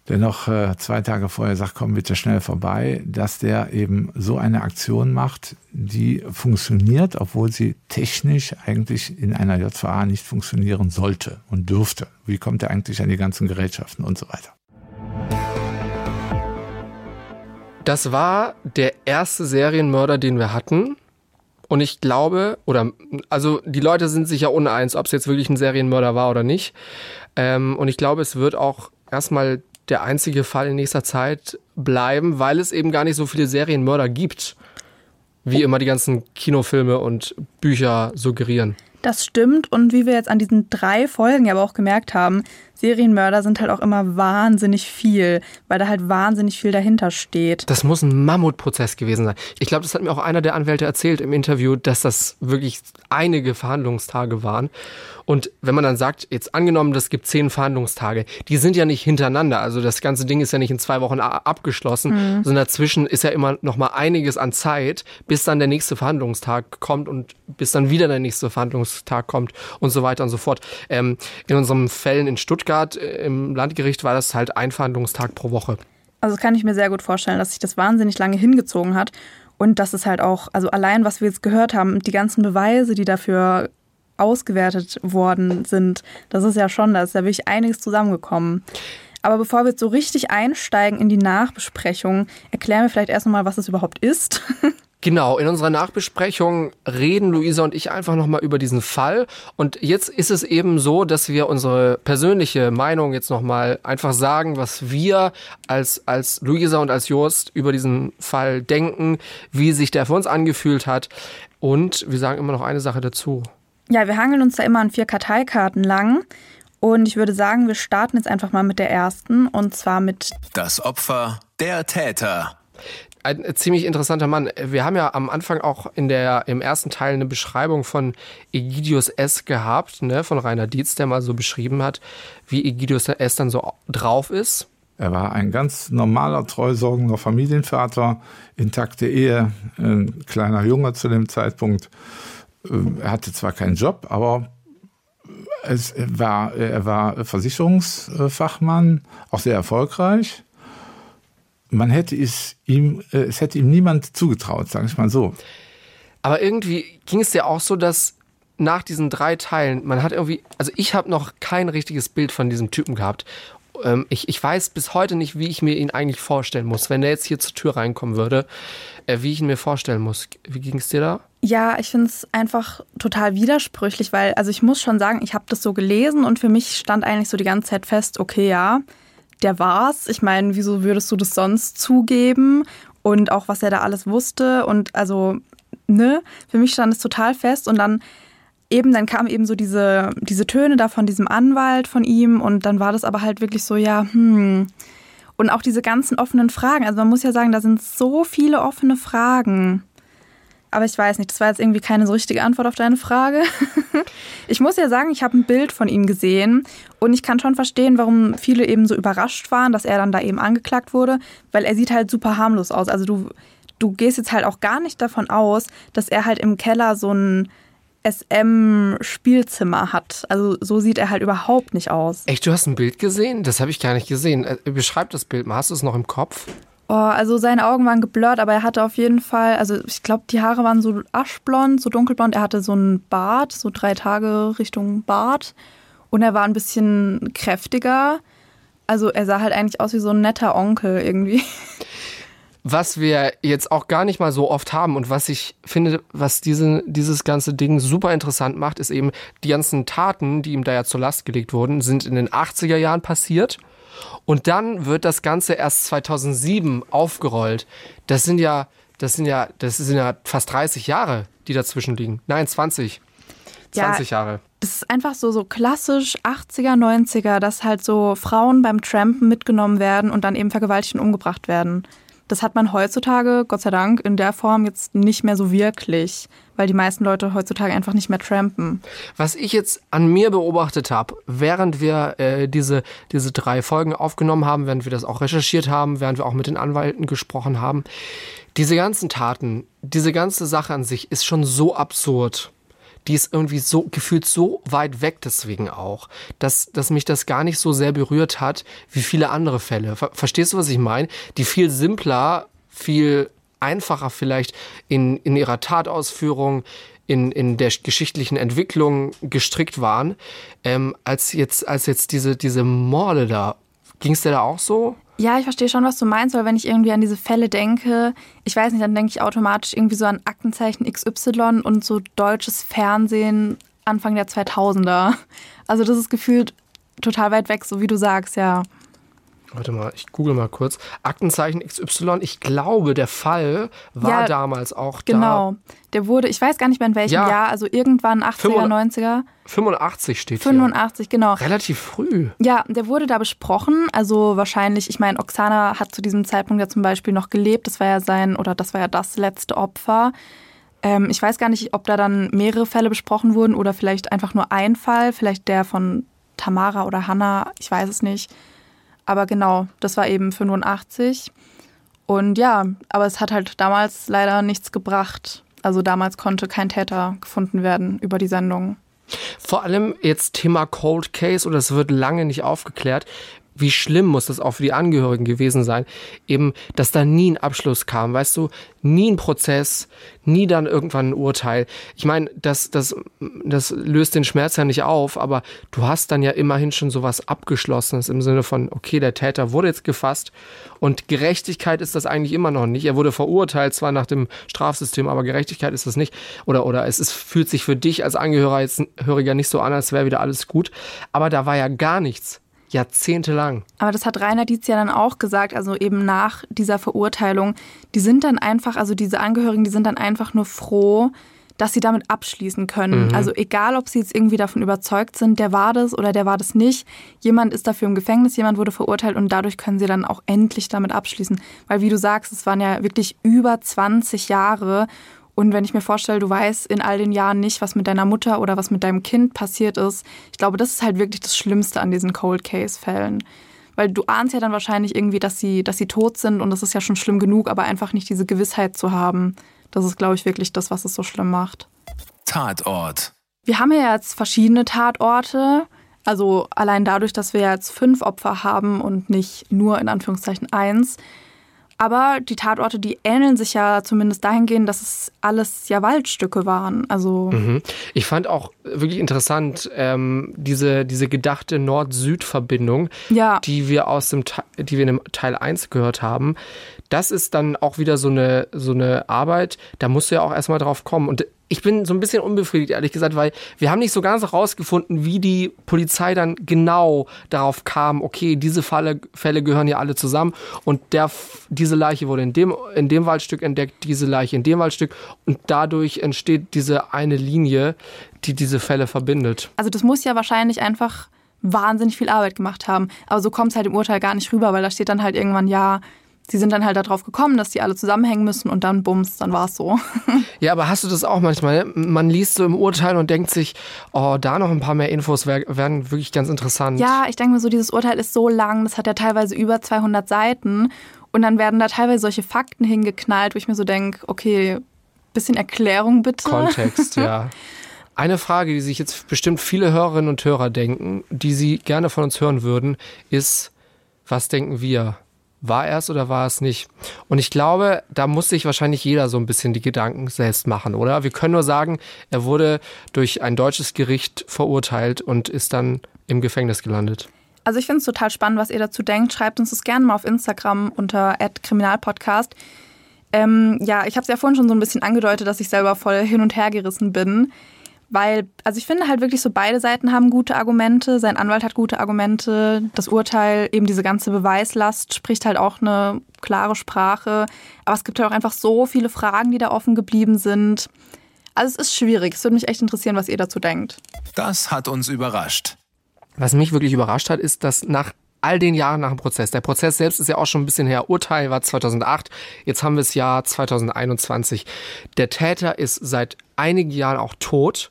der noch äh, zwei Tage vorher sagt, komm bitte schnell vorbei, dass der eben so eine Aktion macht, die funktioniert, obwohl sie technisch eigentlich in einer JVA nicht funktionieren sollte und dürfte. Wie kommt er eigentlich an die ganzen Gerätschaften und so weiter? Das war der erste Serienmörder, den wir hatten. Und ich glaube, oder also die Leute sind sich ja uneins, ob es jetzt wirklich ein Serienmörder war oder nicht. Ähm, und ich glaube, es wird auch erstmal der einzige Fall in nächster Zeit bleiben, weil es eben gar nicht so viele Serienmörder gibt, wie immer die ganzen Kinofilme und Bücher suggerieren. Das stimmt und wie wir jetzt an diesen drei Folgen ja aber auch gemerkt haben, Serienmörder sind halt auch immer wahnsinnig viel, weil da halt wahnsinnig viel dahinter steht. Das muss ein Mammutprozess gewesen sein. Ich glaube, das hat mir auch einer der Anwälte erzählt im Interview, dass das wirklich einige Verhandlungstage waren. Und wenn man dann sagt, jetzt angenommen, das gibt zehn Verhandlungstage, die sind ja nicht hintereinander. Also das ganze Ding ist ja nicht in zwei Wochen abgeschlossen, mhm. sondern dazwischen ist ja immer noch mal einiges an Zeit, bis dann der nächste Verhandlungstag kommt und bis dann wieder der nächste Verhandlungstag kommt und so weiter und so fort. Ähm, in unseren Fällen in Stuttgart äh, im Landgericht war das halt ein Verhandlungstag pro Woche. Also kann ich mir sehr gut vorstellen, dass sich das wahnsinnig lange hingezogen hat. Und das ist halt auch, also allein, was wir jetzt gehört haben, die ganzen Beweise, die dafür ausgewertet worden sind. Das ist ja schon, da ist ja wirklich einiges zusammengekommen. Aber bevor wir jetzt so richtig einsteigen in die Nachbesprechung, erklären wir vielleicht erst nochmal, was es überhaupt ist. Genau, in unserer Nachbesprechung reden Luisa und ich einfach nochmal über diesen Fall. Und jetzt ist es eben so, dass wir unsere persönliche Meinung jetzt nochmal einfach sagen, was wir als, als Luisa und als Jost über diesen Fall denken, wie sich der für uns angefühlt hat. Und wir sagen immer noch eine Sache dazu. Ja, wir hangeln uns da immer an vier Karteikarten lang. Und ich würde sagen, wir starten jetzt einfach mal mit der ersten. Und zwar mit Das Opfer, der Täter. Ein ziemlich interessanter Mann. Wir haben ja am Anfang auch in der, im ersten Teil eine Beschreibung von Egidius S. gehabt, ne, von Rainer Dietz, der mal so beschrieben hat, wie Egidius S. dann so drauf ist. Er war ein ganz normaler, treusorgender Familienvater, intakte Ehe, ein kleiner Junge zu dem Zeitpunkt. Ähm, er hatte zwar keinen Job, aber es war, er war Versicherungsfachmann, auch sehr erfolgreich. Man hätte es ihm, äh, es hätte ihm niemand zugetraut, sage ich mal so. Aber irgendwie ging es ja auch so, dass nach diesen drei Teilen, man hat irgendwie, also ich habe noch kein richtiges Bild von diesem Typen gehabt. Ähm, ich, ich weiß bis heute nicht, wie ich mir ihn eigentlich vorstellen muss. Wenn er jetzt hier zur Tür reinkommen würde, äh, wie ich ihn mir vorstellen muss. Wie ging es dir da? Ja, ich finde es einfach total widersprüchlich, weil, also ich muss schon sagen, ich habe das so gelesen und für mich stand eigentlich so die ganze Zeit fest, okay, ja, der war's. Ich meine, wieso würdest du das sonst zugeben? Und auch, was er da alles wusste. Und also, ne, für mich stand es total fest. Und dann eben, dann kamen eben so diese, diese Töne da von diesem Anwalt von ihm. Und dann war das aber halt wirklich so, ja, hm. Und auch diese ganzen offenen Fragen. Also man muss ja sagen, da sind so viele offene Fragen. Aber ich weiß nicht, das war jetzt irgendwie keine so richtige Antwort auf deine Frage. ich muss ja sagen, ich habe ein Bild von ihm gesehen und ich kann schon verstehen, warum viele eben so überrascht waren, dass er dann da eben angeklagt wurde, weil er sieht halt super harmlos aus. Also du, du gehst jetzt halt auch gar nicht davon aus, dass er halt im Keller so ein SM-Spielzimmer hat. Also so sieht er halt überhaupt nicht aus. Echt, du hast ein Bild gesehen? Das habe ich gar nicht gesehen. Äh, beschreib das Bild mal. Hast du es noch im Kopf? Oh, also seine Augen waren geblurrt, aber er hatte auf jeden Fall, also ich glaube, die Haare waren so aschblond, so dunkelblond. Er hatte so einen Bart, so drei Tage Richtung Bart. Und er war ein bisschen kräftiger. Also er sah halt eigentlich aus wie so ein netter Onkel irgendwie. Was wir jetzt auch gar nicht mal so oft haben und was ich finde, was diese, dieses ganze Ding super interessant macht, ist eben die ganzen Taten, die ihm da ja zur Last gelegt wurden, sind in den 80er Jahren passiert. Und dann wird das Ganze erst 2007 aufgerollt. Das sind ja, das sind ja, das sind ja fast 30 Jahre, die dazwischen liegen. Nein, 20. 20 ja, Jahre. Das ist einfach so, so klassisch 80er, 90er, dass halt so Frauen beim Trampen mitgenommen werden und dann eben vergewaltigt und umgebracht werden. Das hat man heutzutage, Gott sei Dank, in der Form jetzt nicht mehr so wirklich. Weil die meisten Leute heutzutage einfach nicht mehr trampen. Was ich jetzt an mir beobachtet habe, während wir äh, diese, diese drei Folgen aufgenommen haben, während wir das auch recherchiert haben, während wir auch mit den Anwälten gesprochen haben, diese ganzen Taten, diese ganze Sache an sich ist schon so absurd. Die ist irgendwie so gefühlt so weit weg deswegen auch, dass, dass mich das gar nicht so sehr berührt hat wie viele andere Fälle. Ver verstehst du, was ich meine? Die viel simpler, viel einfacher vielleicht in, in ihrer Tatausführung, in, in der geschichtlichen Entwicklung gestrickt waren, ähm, als jetzt, als jetzt diese, diese Morde da. Ging es dir da auch so? Ja, ich verstehe schon, was du meinst, weil wenn ich irgendwie an diese Fälle denke, ich weiß nicht, dann denke ich automatisch irgendwie so an Aktenzeichen XY und so deutsches Fernsehen Anfang der 2000er. Also das ist gefühlt total weit weg, so wie du sagst, ja. Warte mal, ich google mal kurz. Aktenzeichen XY. Ich glaube, der Fall war ja, damals auch genau. da. Genau. Der wurde, ich weiß gar nicht mehr in welchem ja. Jahr, also irgendwann 80er, 90er. 85 steht 85, hier. genau. Relativ früh. Ja, der wurde da besprochen. Also wahrscheinlich, ich meine, Oksana hat zu diesem Zeitpunkt ja zum Beispiel noch gelebt. Das war ja sein, oder das war ja das letzte Opfer. Ähm, ich weiß gar nicht, ob da dann mehrere Fälle besprochen wurden oder vielleicht einfach nur ein Fall. Vielleicht der von Tamara oder Hannah, ich weiß es nicht. Aber genau, das war eben 85. Und ja, aber es hat halt damals leider nichts gebracht. Also damals konnte kein Täter gefunden werden über die Sendung. Vor allem jetzt Thema Cold Case oder es wird lange nicht aufgeklärt wie schlimm muss das auch für die Angehörigen gewesen sein, eben, dass da nie ein Abschluss kam, weißt du, nie ein Prozess, nie dann irgendwann ein Urteil. Ich meine, das, das, das löst den Schmerz ja nicht auf, aber du hast dann ja immerhin schon sowas Abgeschlossenes im Sinne von, okay, der Täter wurde jetzt gefasst und Gerechtigkeit ist das eigentlich immer noch nicht. Er wurde verurteilt, zwar nach dem Strafsystem, aber Gerechtigkeit ist das nicht. Oder, oder es ist, fühlt sich für dich als Angehöriger nicht so an, als wäre wieder alles gut. Aber da war ja gar nichts. Jahrzehntelang. Aber das hat Rainer Dietz ja dann auch gesagt, also eben nach dieser Verurteilung, die sind dann einfach, also diese Angehörigen, die sind dann einfach nur froh, dass sie damit abschließen können. Mhm. Also egal, ob sie jetzt irgendwie davon überzeugt sind, der war das oder der war das nicht. Jemand ist dafür im Gefängnis, jemand wurde verurteilt und dadurch können sie dann auch endlich damit abschließen. Weil wie du sagst, es waren ja wirklich über 20 Jahre und wenn ich mir vorstelle, du weißt in all den Jahren nicht, was mit deiner Mutter oder was mit deinem Kind passiert ist, ich glaube, das ist halt wirklich das Schlimmste an diesen Cold Case-Fällen. Weil du ahnst ja dann wahrscheinlich irgendwie, dass sie, dass sie tot sind und das ist ja schon schlimm genug, aber einfach nicht diese Gewissheit zu haben, das ist, glaube ich, wirklich das, was es so schlimm macht. Tatort. Wir haben ja jetzt verschiedene Tatorte. Also allein dadurch, dass wir jetzt fünf Opfer haben und nicht nur in Anführungszeichen eins, aber die Tatorte, die ähneln sich ja zumindest dahingehend, dass es alles ja Waldstücke waren. Also mhm. ich fand auch wirklich interessant ähm, diese, diese gedachte Nord-Süd-Verbindung, ja. die wir aus dem die wir in Teil 1 gehört haben. Das ist dann auch wieder so eine so eine Arbeit, da musst du ja auch erstmal drauf kommen. Und ich bin so ein bisschen unbefriedigt, ehrlich gesagt, weil wir haben nicht so ganz herausgefunden, wie die Polizei dann genau darauf kam, okay, diese Falle, Fälle gehören ja alle zusammen und der, diese Leiche wurde in dem, in dem Waldstück entdeckt, diese Leiche in dem Waldstück und dadurch entsteht diese eine Linie, die diese Fälle verbindet. Also das muss ja wahrscheinlich einfach wahnsinnig viel Arbeit gemacht haben. Aber so kommt es halt im Urteil gar nicht rüber, weil da steht dann halt irgendwann, ja, sie sind dann halt darauf gekommen, dass die alle zusammenhängen müssen und dann bums, dann war es so. Ja, aber hast du das auch manchmal? Man liest so im Urteil und denkt sich, oh, da noch ein paar mehr Infos wär, wären wirklich ganz interessant. Ja, ich denke mir so, dieses Urteil ist so lang, das hat ja teilweise über 200 Seiten und dann werden da teilweise solche Fakten hingeknallt, wo ich mir so denke, okay, bisschen Erklärung bitte. Kontext, ja. Eine Frage, die sich jetzt bestimmt viele Hörerinnen und Hörer denken, die sie gerne von uns hören würden, ist, was denken wir? War er es oder war es nicht? Und ich glaube, da muss sich wahrscheinlich jeder so ein bisschen die Gedanken selbst machen, oder? Wir können nur sagen, er wurde durch ein deutsches Gericht verurteilt und ist dann im Gefängnis gelandet. Also ich finde es total spannend, was ihr dazu denkt. Schreibt uns das gerne mal auf Instagram unter @kriminalpodcast. Ähm, ja, ich habe es ja vorhin schon so ein bisschen angedeutet, dass ich selber voll hin und her gerissen bin. Weil, also ich finde halt wirklich so, beide Seiten haben gute Argumente. Sein Anwalt hat gute Argumente. Das Urteil, eben diese ganze Beweislast, spricht halt auch eine klare Sprache. Aber es gibt halt auch einfach so viele Fragen, die da offen geblieben sind. Also es ist schwierig. Es würde mich echt interessieren, was ihr dazu denkt. Das hat uns überrascht. Was mich wirklich überrascht hat, ist, dass nach all den Jahren nach dem Prozess. Der Prozess selbst ist ja auch schon ein bisschen her. Urteil war 2008. Jetzt haben wir das Jahr 2021. Der Täter ist seit einigen Jahren auch tot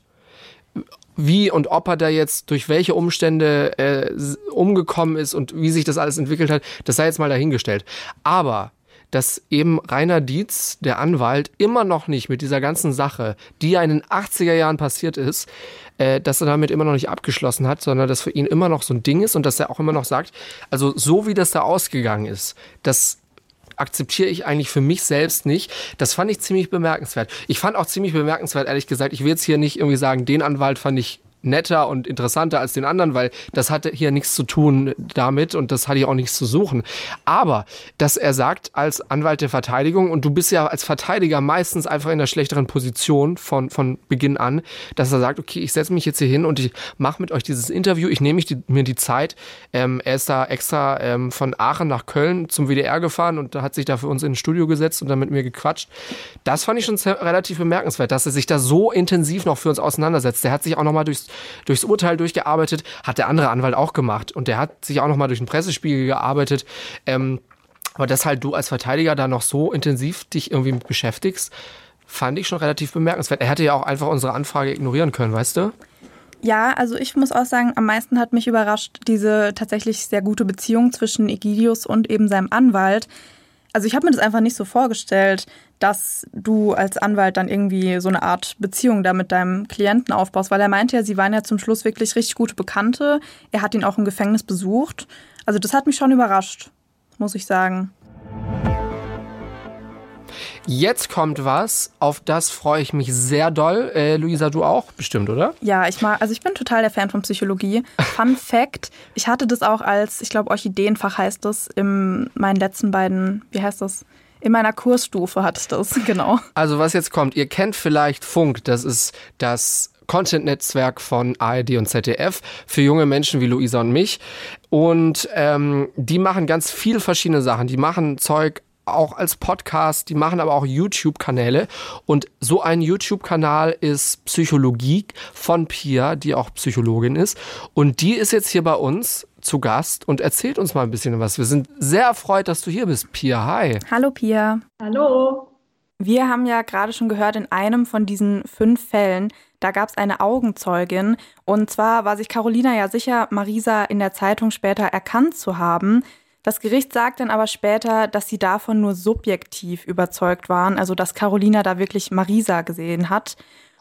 wie und ob er da jetzt durch welche Umstände äh, umgekommen ist und wie sich das alles entwickelt hat, das sei jetzt mal dahingestellt. Aber dass eben Rainer Dietz, der Anwalt, immer noch nicht mit dieser ganzen Sache, die ja in den 80er Jahren passiert ist, äh, dass er damit immer noch nicht abgeschlossen hat, sondern dass für ihn immer noch so ein Ding ist und dass er auch immer noch sagt, also so wie das da ausgegangen ist, das akzeptiere ich eigentlich für mich selbst nicht. Das fand ich ziemlich bemerkenswert. Ich fand auch ziemlich bemerkenswert, ehrlich gesagt, ich will jetzt hier nicht irgendwie sagen, den Anwalt fand ich netter und interessanter als den anderen, weil das hatte hier nichts zu tun damit und das hatte hier auch nichts zu suchen. Aber, dass er sagt, als Anwalt der Verteidigung, und du bist ja als Verteidiger meistens einfach in der schlechteren Position von, von Beginn an, dass er sagt, okay, ich setze mich jetzt hier hin und ich mache mit euch dieses Interview, ich nehme die, mir die Zeit. Ähm, er ist da extra ähm, von Aachen nach Köln zum WDR gefahren und hat sich da für uns ins Studio gesetzt und dann mit mir gequatscht. Das fand ich schon relativ bemerkenswert, dass er sich da so intensiv noch für uns auseinandersetzt. Der hat sich auch nochmal durchs durchs Urteil durchgearbeitet, hat der andere Anwalt auch gemacht. Und der hat sich auch nochmal durch den Pressespiegel gearbeitet. Ähm, aber dass halt du als Verteidiger da noch so intensiv dich irgendwie mit beschäftigst, fand ich schon relativ bemerkenswert. Er hätte ja auch einfach unsere Anfrage ignorieren können, weißt du? Ja, also ich muss auch sagen, am meisten hat mich überrascht diese tatsächlich sehr gute Beziehung zwischen Egidius und eben seinem Anwalt. Also ich habe mir das einfach nicht so vorgestellt, dass du als Anwalt dann irgendwie so eine Art Beziehung da mit deinem Klienten aufbaust, weil er meinte ja, sie waren ja zum Schluss wirklich richtig gute Bekannte. Er hat ihn auch im Gefängnis besucht. Also das hat mich schon überrascht, muss ich sagen. Jetzt kommt was, auf das freue ich mich sehr doll. Äh, Luisa, du auch bestimmt, oder? Ja, ich mag, also ich bin total der Fan von Psychologie. Fun Fact, ich hatte das auch als, ich glaube, Orchideenfach heißt das, in meinen letzten beiden, wie heißt das? In meiner Kursstufe hatte ich das, genau. Also was jetzt kommt, ihr kennt vielleicht Funk, das ist das Content-Netzwerk von ARD und ZDF für junge Menschen wie Luisa und mich. Und ähm, die machen ganz viele verschiedene Sachen. Die machen Zeug auch als Podcast, die machen aber auch YouTube-Kanäle. Und so ein YouTube-Kanal ist Psychologie von Pia, die auch Psychologin ist. Und die ist jetzt hier bei uns zu Gast und erzählt uns mal ein bisschen was. Wir sind sehr erfreut, dass du hier bist, Pia. Hi. Hallo, Pia. Hallo. Wir haben ja gerade schon gehört, in einem von diesen fünf Fällen, da gab es eine Augenzeugin. Und zwar war sich Carolina ja sicher, Marisa in der Zeitung später erkannt zu haben. Das Gericht sagt dann aber später, dass sie davon nur subjektiv überzeugt waren, also dass Carolina da wirklich Marisa gesehen hat.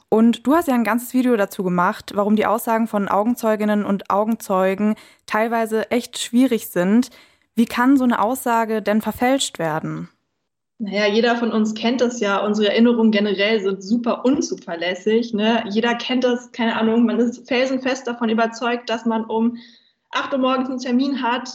Und du hast ja ein ganzes Video dazu gemacht, warum die Aussagen von Augenzeuginnen und Augenzeugen teilweise echt schwierig sind. Wie kann so eine Aussage denn verfälscht werden? Naja, jeder von uns kennt das ja. Unsere Erinnerungen generell sind super unzuverlässig. Ne? Jeder kennt das, keine Ahnung, man ist felsenfest davon überzeugt, dass man um 8 Uhr morgens einen Termin hat,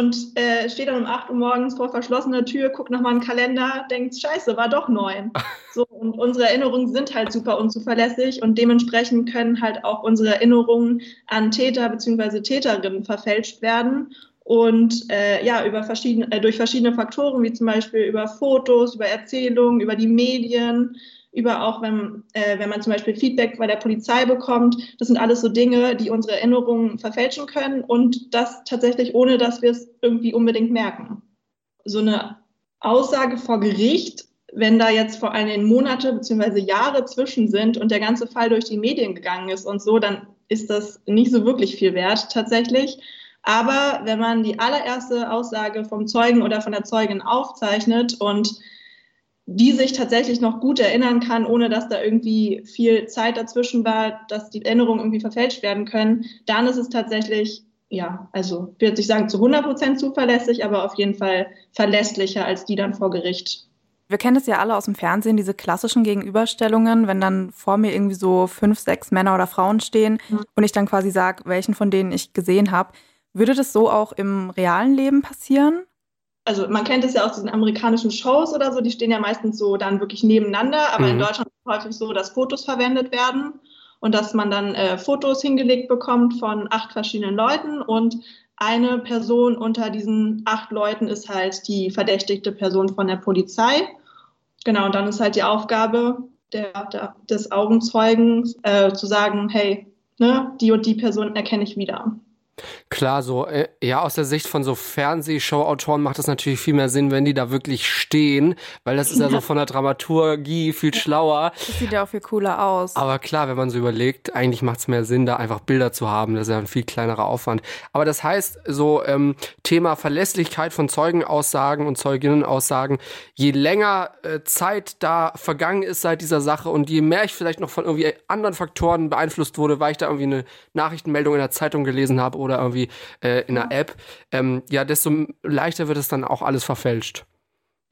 und äh, steht dann um 8 Uhr morgens vor verschlossener Tür, guckt nochmal einen Kalender, denkt, scheiße, war doch neun. So, und unsere Erinnerungen sind halt super unzuverlässig und dementsprechend können halt auch unsere Erinnerungen an Täter bzw. Täterinnen verfälscht werden. Und äh, ja, über verschiedene, äh, durch verschiedene Faktoren, wie zum Beispiel über Fotos, über Erzählungen, über die Medien, über auch, wenn, äh, wenn man zum Beispiel Feedback bei der Polizei bekommt. Das sind alles so Dinge, die unsere Erinnerungen verfälschen können und das tatsächlich ohne, dass wir es irgendwie unbedingt merken. So eine Aussage vor Gericht, wenn da jetzt vor allen Dingen Monate bzw. Jahre zwischen sind und der ganze Fall durch die Medien gegangen ist und so, dann ist das nicht so wirklich viel wert tatsächlich. Aber wenn man die allererste Aussage vom Zeugen oder von der Zeugin aufzeichnet und die sich tatsächlich noch gut erinnern kann, ohne dass da irgendwie viel Zeit dazwischen war, dass die Erinnerungen irgendwie verfälscht werden können, dann ist es tatsächlich, ja, also würde ich sagen, zu 100 Prozent zuverlässig, aber auf jeden Fall verlässlicher als die dann vor Gericht. Wir kennen es ja alle aus dem Fernsehen, diese klassischen Gegenüberstellungen, wenn dann vor mir irgendwie so fünf, sechs Männer oder Frauen stehen mhm. und ich dann quasi sage, welchen von denen ich gesehen habe. Würde das so auch im realen Leben passieren? Also man kennt es ja aus diesen amerikanischen Shows oder so, die stehen ja meistens so dann wirklich nebeneinander, aber mhm. in Deutschland ist es häufig so, dass Fotos verwendet werden und dass man dann äh, Fotos hingelegt bekommt von acht verschiedenen Leuten und eine Person unter diesen acht Leuten ist halt die verdächtigte Person von der Polizei. Genau, und dann ist halt die Aufgabe der, der, des Augenzeugens äh, zu sagen, hey, ne, die und die Person erkenne ich wieder. Klar, so, äh, ja, aus der Sicht von so Fernsehshow-Autoren macht es natürlich viel mehr Sinn, wenn die da wirklich stehen, weil das ist ja, ja so von der Dramaturgie viel schlauer. Das sieht ja auch viel cooler aus. Aber klar, wenn man so überlegt, eigentlich macht es mehr Sinn, da einfach Bilder zu haben. Das ist ja ein viel kleinerer Aufwand. Aber das heißt, so ähm, Thema Verlässlichkeit von Zeugenaussagen und Zeuginnenaussagen, je länger äh, Zeit da vergangen ist seit dieser Sache und je mehr ich vielleicht noch von irgendwie anderen Faktoren beeinflusst wurde, weil ich da irgendwie eine Nachrichtenmeldung in der Zeitung gelesen habe oder oder irgendwie äh, in einer App, ähm, ja, desto leichter wird es dann auch alles verfälscht.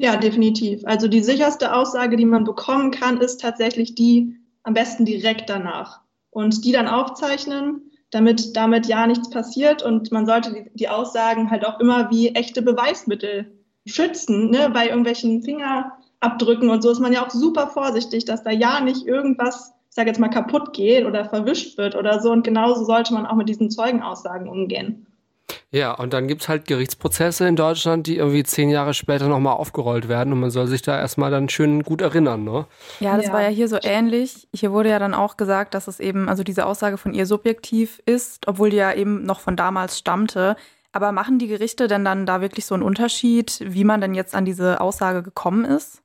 Ja, definitiv. Also die sicherste Aussage, die man bekommen kann, ist tatsächlich die am besten direkt danach. Und die dann aufzeichnen, damit damit ja nichts passiert. Und man sollte die, die Aussagen halt auch immer wie echte Beweismittel schützen. Ne? Bei irgendwelchen Fingerabdrücken und so ist man ja auch super vorsichtig, dass da ja nicht irgendwas sage jetzt mal, kaputt geht oder verwischt wird oder so. Und genauso sollte man auch mit diesen Zeugenaussagen umgehen. Ja, und dann gibt es halt Gerichtsprozesse in Deutschland, die irgendwie zehn Jahre später nochmal aufgerollt werden und man soll sich da erstmal dann schön gut erinnern, ne? Ja, das ja. war ja hier so ähnlich. Hier wurde ja dann auch gesagt, dass es eben, also diese Aussage von ihr subjektiv ist, obwohl die ja eben noch von damals stammte. Aber machen die Gerichte denn dann da wirklich so einen Unterschied, wie man denn jetzt an diese Aussage gekommen ist?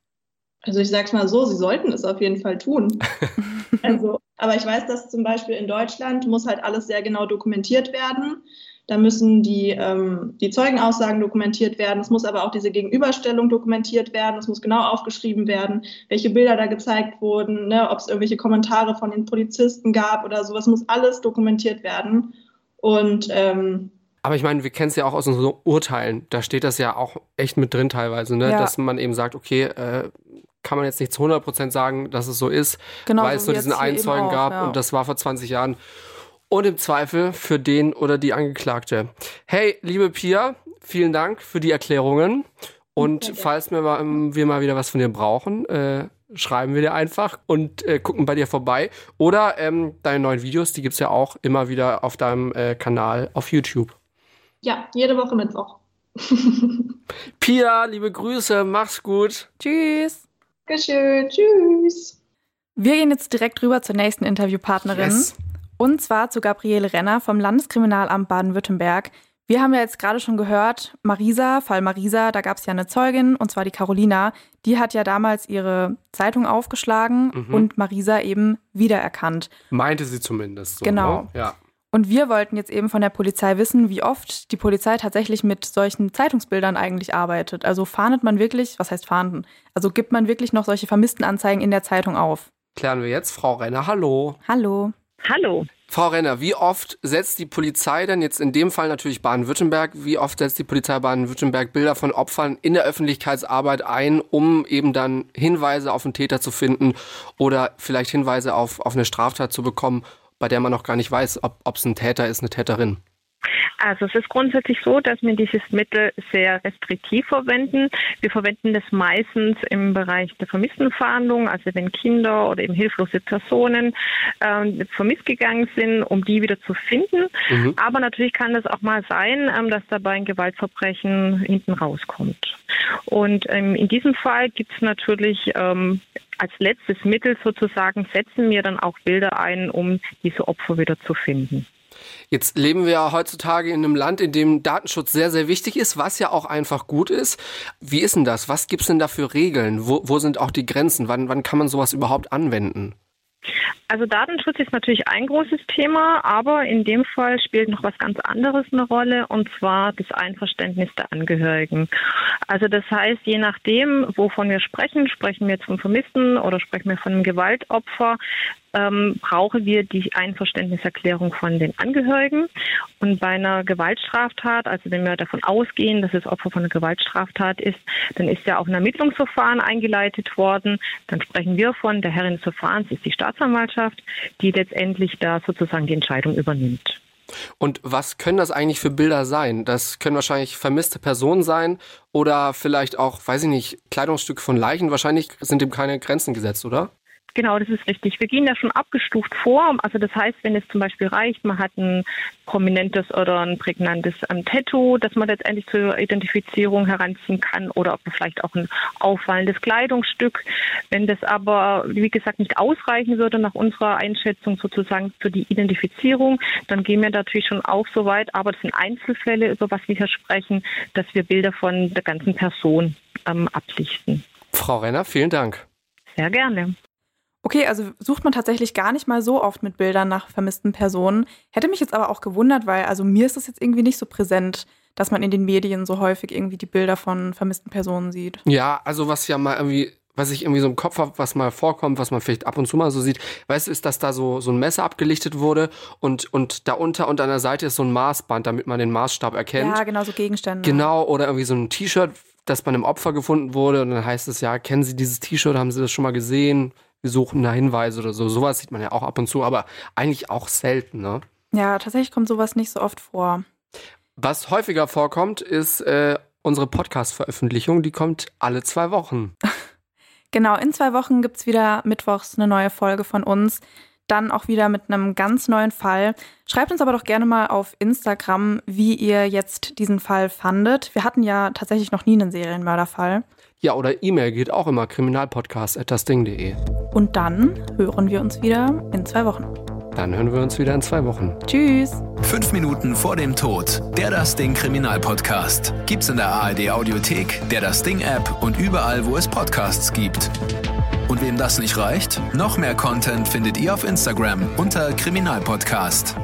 Also ich sage es mal so, sie sollten es auf jeden Fall tun. also, aber ich weiß, dass zum Beispiel in Deutschland muss halt alles sehr genau dokumentiert werden. Da müssen die, ähm, die Zeugenaussagen dokumentiert werden. Es muss aber auch diese Gegenüberstellung dokumentiert werden. Es muss genau aufgeschrieben werden, welche Bilder da gezeigt wurden, ne, ob es irgendwelche Kommentare von den Polizisten gab oder sowas. Muss alles dokumentiert werden. Und ähm, aber ich meine, wir kennen es ja auch aus unseren Urteilen. Da steht das ja auch echt mit drin teilweise, ne? Ja. dass man eben sagt, okay, äh, kann man jetzt nicht zu 100% sagen, dass es so ist, genau, weil es nur diesen einen Zeugen gab ja. und das war vor 20 Jahren. Und im Zweifel für den oder die Angeklagte. Hey, liebe Pia, vielen Dank für die Erklärungen. Und falls wir mal, wir mal wieder was von dir brauchen, äh, schreiben wir dir einfach und äh, gucken bei dir vorbei. Oder ähm, deine neuen Videos, die gibt es ja auch immer wieder auf deinem äh, Kanal auf YouTube. Ja, jede Woche Mittwoch. Pia, liebe Grüße, mach's gut. Tschüss. Dankeschön. Tschüss. Wir gehen jetzt direkt rüber zur nächsten Interviewpartnerin. Yes. Und zwar zu Gabriele Renner vom Landeskriminalamt Baden-Württemberg. Wir haben ja jetzt gerade schon gehört, Marisa, Fall Marisa, da gab es ja eine Zeugin, und zwar die Carolina. Die hat ja damals ihre Zeitung aufgeschlagen mhm. und Marisa eben wiedererkannt. Meinte sie zumindest. So, genau. Ne? Ja. Und wir wollten jetzt eben von der Polizei wissen, wie oft die Polizei tatsächlich mit solchen Zeitungsbildern eigentlich arbeitet. Also fahndet man wirklich, was heißt fahnden? Also gibt man wirklich noch solche vermissten Anzeigen in der Zeitung auf? Klären wir jetzt. Frau Renner, hallo. Hallo. Hallo. Frau Renner, wie oft setzt die Polizei denn jetzt in dem Fall natürlich Baden-Württemberg, wie oft setzt die Polizei Baden-Württemberg Bilder von Opfern in der Öffentlichkeitsarbeit ein, um eben dann Hinweise auf einen Täter zu finden oder vielleicht Hinweise auf, auf eine Straftat zu bekommen bei der man noch gar nicht weiß, ob es ein Täter ist, eine Täterin? Also es ist grundsätzlich so, dass wir dieses Mittel sehr restriktiv verwenden. Wir verwenden das meistens im Bereich der Vermisstenfahndung, also wenn Kinder oder eben hilflose Personen äh, vermisst gegangen sind, um die wieder zu finden. Mhm. Aber natürlich kann es auch mal sein, ähm, dass dabei ein Gewaltverbrechen hinten rauskommt. Und ähm, in diesem Fall gibt es natürlich ähm, als letztes Mittel sozusagen, setzen wir dann auch Bilder ein, um diese Opfer wieder zu finden. Jetzt leben wir ja heutzutage in einem Land, in dem Datenschutz sehr, sehr wichtig ist, was ja auch einfach gut ist. Wie ist denn das? Was gibt es denn da für Regeln? Wo, wo sind auch die Grenzen? Wann, wann kann man sowas überhaupt anwenden? Also Datenschutz ist natürlich ein großes Thema, aber in dem Fall spielt noch was ganz anderes eine Rolle, und zwar das Einverständnis der Angehörigen. Also das heißt, je nachdem, wovon wir sprechen, sprechen wir jetzt vom Vermissten oder sprechen wir von einem Gewaltopfer, ähm, brauchen wir die Einverständniserklärung von den Angehörigen. Und bei einer Gewaltstraftat, also wenn wir davon ausgehen, dass es Opfer von einer Gewaltstraftat ist, dann ist ja auch ein Ermittlungsverfahren eingeleitet worden. Dann sprechen wir von der Herrin des Verfahrens, ist die Staatsanwaltschaft, die letztendlich da sozusagen die Entscheidung übernimmt. Und was können das eigentlich für Bilder sein? Das können wahrscheinlich vermisste Personen sein oder vielleicht auch, weiß ich nicht, Kleidungsstücke von Leichen. Wahrscheinlich sind dem keine Grenzen gesetzt, oder? Genau, das ist richtig. Wir gehen ja schon abgestuft vor. Also das heißt, wenn es zum Beispiel reicht, man hat ein prominentes oder ein prägnantes ähm, Tattoo, das man letztendlich zur Identifizierung heranziehen kann oder vielleicht auch ein auffallendes Kleidungsstück. Wenn das aber, wie gesagt, nicht ausreichen würde nach unserer Einschätzung sozusagen für die Identifizierung, dann gehen wir natürlich schon auch so weit, aber das sind Einzelfälle, über was wir hier sprechen, dass wir Bilder von der ganzen Person ähm, ablichten. Frau Renner, vielen Dank. Sehr gerne. Okay, also sucht man tatsächlich gar nicht mal so oft mit Bildern nach vermissten Personen. Hätte mich jetzt aber auch gewundert, weil also mir ist das jetzt irgendwie nicht so präsent, dass man in den Medien so häufig irgendwie die Bilder von vermissten Personen sieht. Ja, also was ja mal irgendwie was ich irgendwie so im Kopf habe, was mal vorkommt, was man vielleicht ab und zu mal so sieht, weißt du, ist, dass da so, so ein Messer abgelichtet wurde und, und da unter und an der Seite ist so ein Maßband, damit man den Maßstab erkennt. Ja, genau, so Gegenstände. Genau, oder irgendwie so ein T-Shirt, das bei einem Opfer gefunden wurde und dann heißt es ja, kennen Sie dieses T-Shirt, haben Sie das schon mal gesehen? Da Hinweise oder so. Sowas sieht man ja auch ab und zu, aber eigentlich auch selten, ne? Ja, tatsächlich kommt sowas nicht so oft vor. Was häufiger vorkommt, ist äh, unsere Podcast-Veröffentlichung. Die kommt alle zwei Wochen. genau, in zwei Wochen gibt es wieder mittwochs eine neue Folge von uns. Dann auch wieder mit einem ganz neuen Fall. Schreibt uns aber doch gerne mal auf Instagram, wie ihr jetzt diesen Fall fandet. Wir hatten ja tatsächlich noch nie einen Serienmörderfall. Ja, oder E-Mail geht auch immer kriminalpodcast.dasding.de. Und dann hören wir uns wieder in zwei Wochen. Dann hören wir uns wieder in zwei Wochen. Tschüss. Fünf Minuten vor dem Tod. Der Das Ding Kriminalpodcast. Gibt's in der ARD Audiothek, der Das Ding App und überall, wo es Podcasts gibt. Und wem das nicht reicht, noch mehr Content findet ihr auf Instagram unter Kriminalpodcast.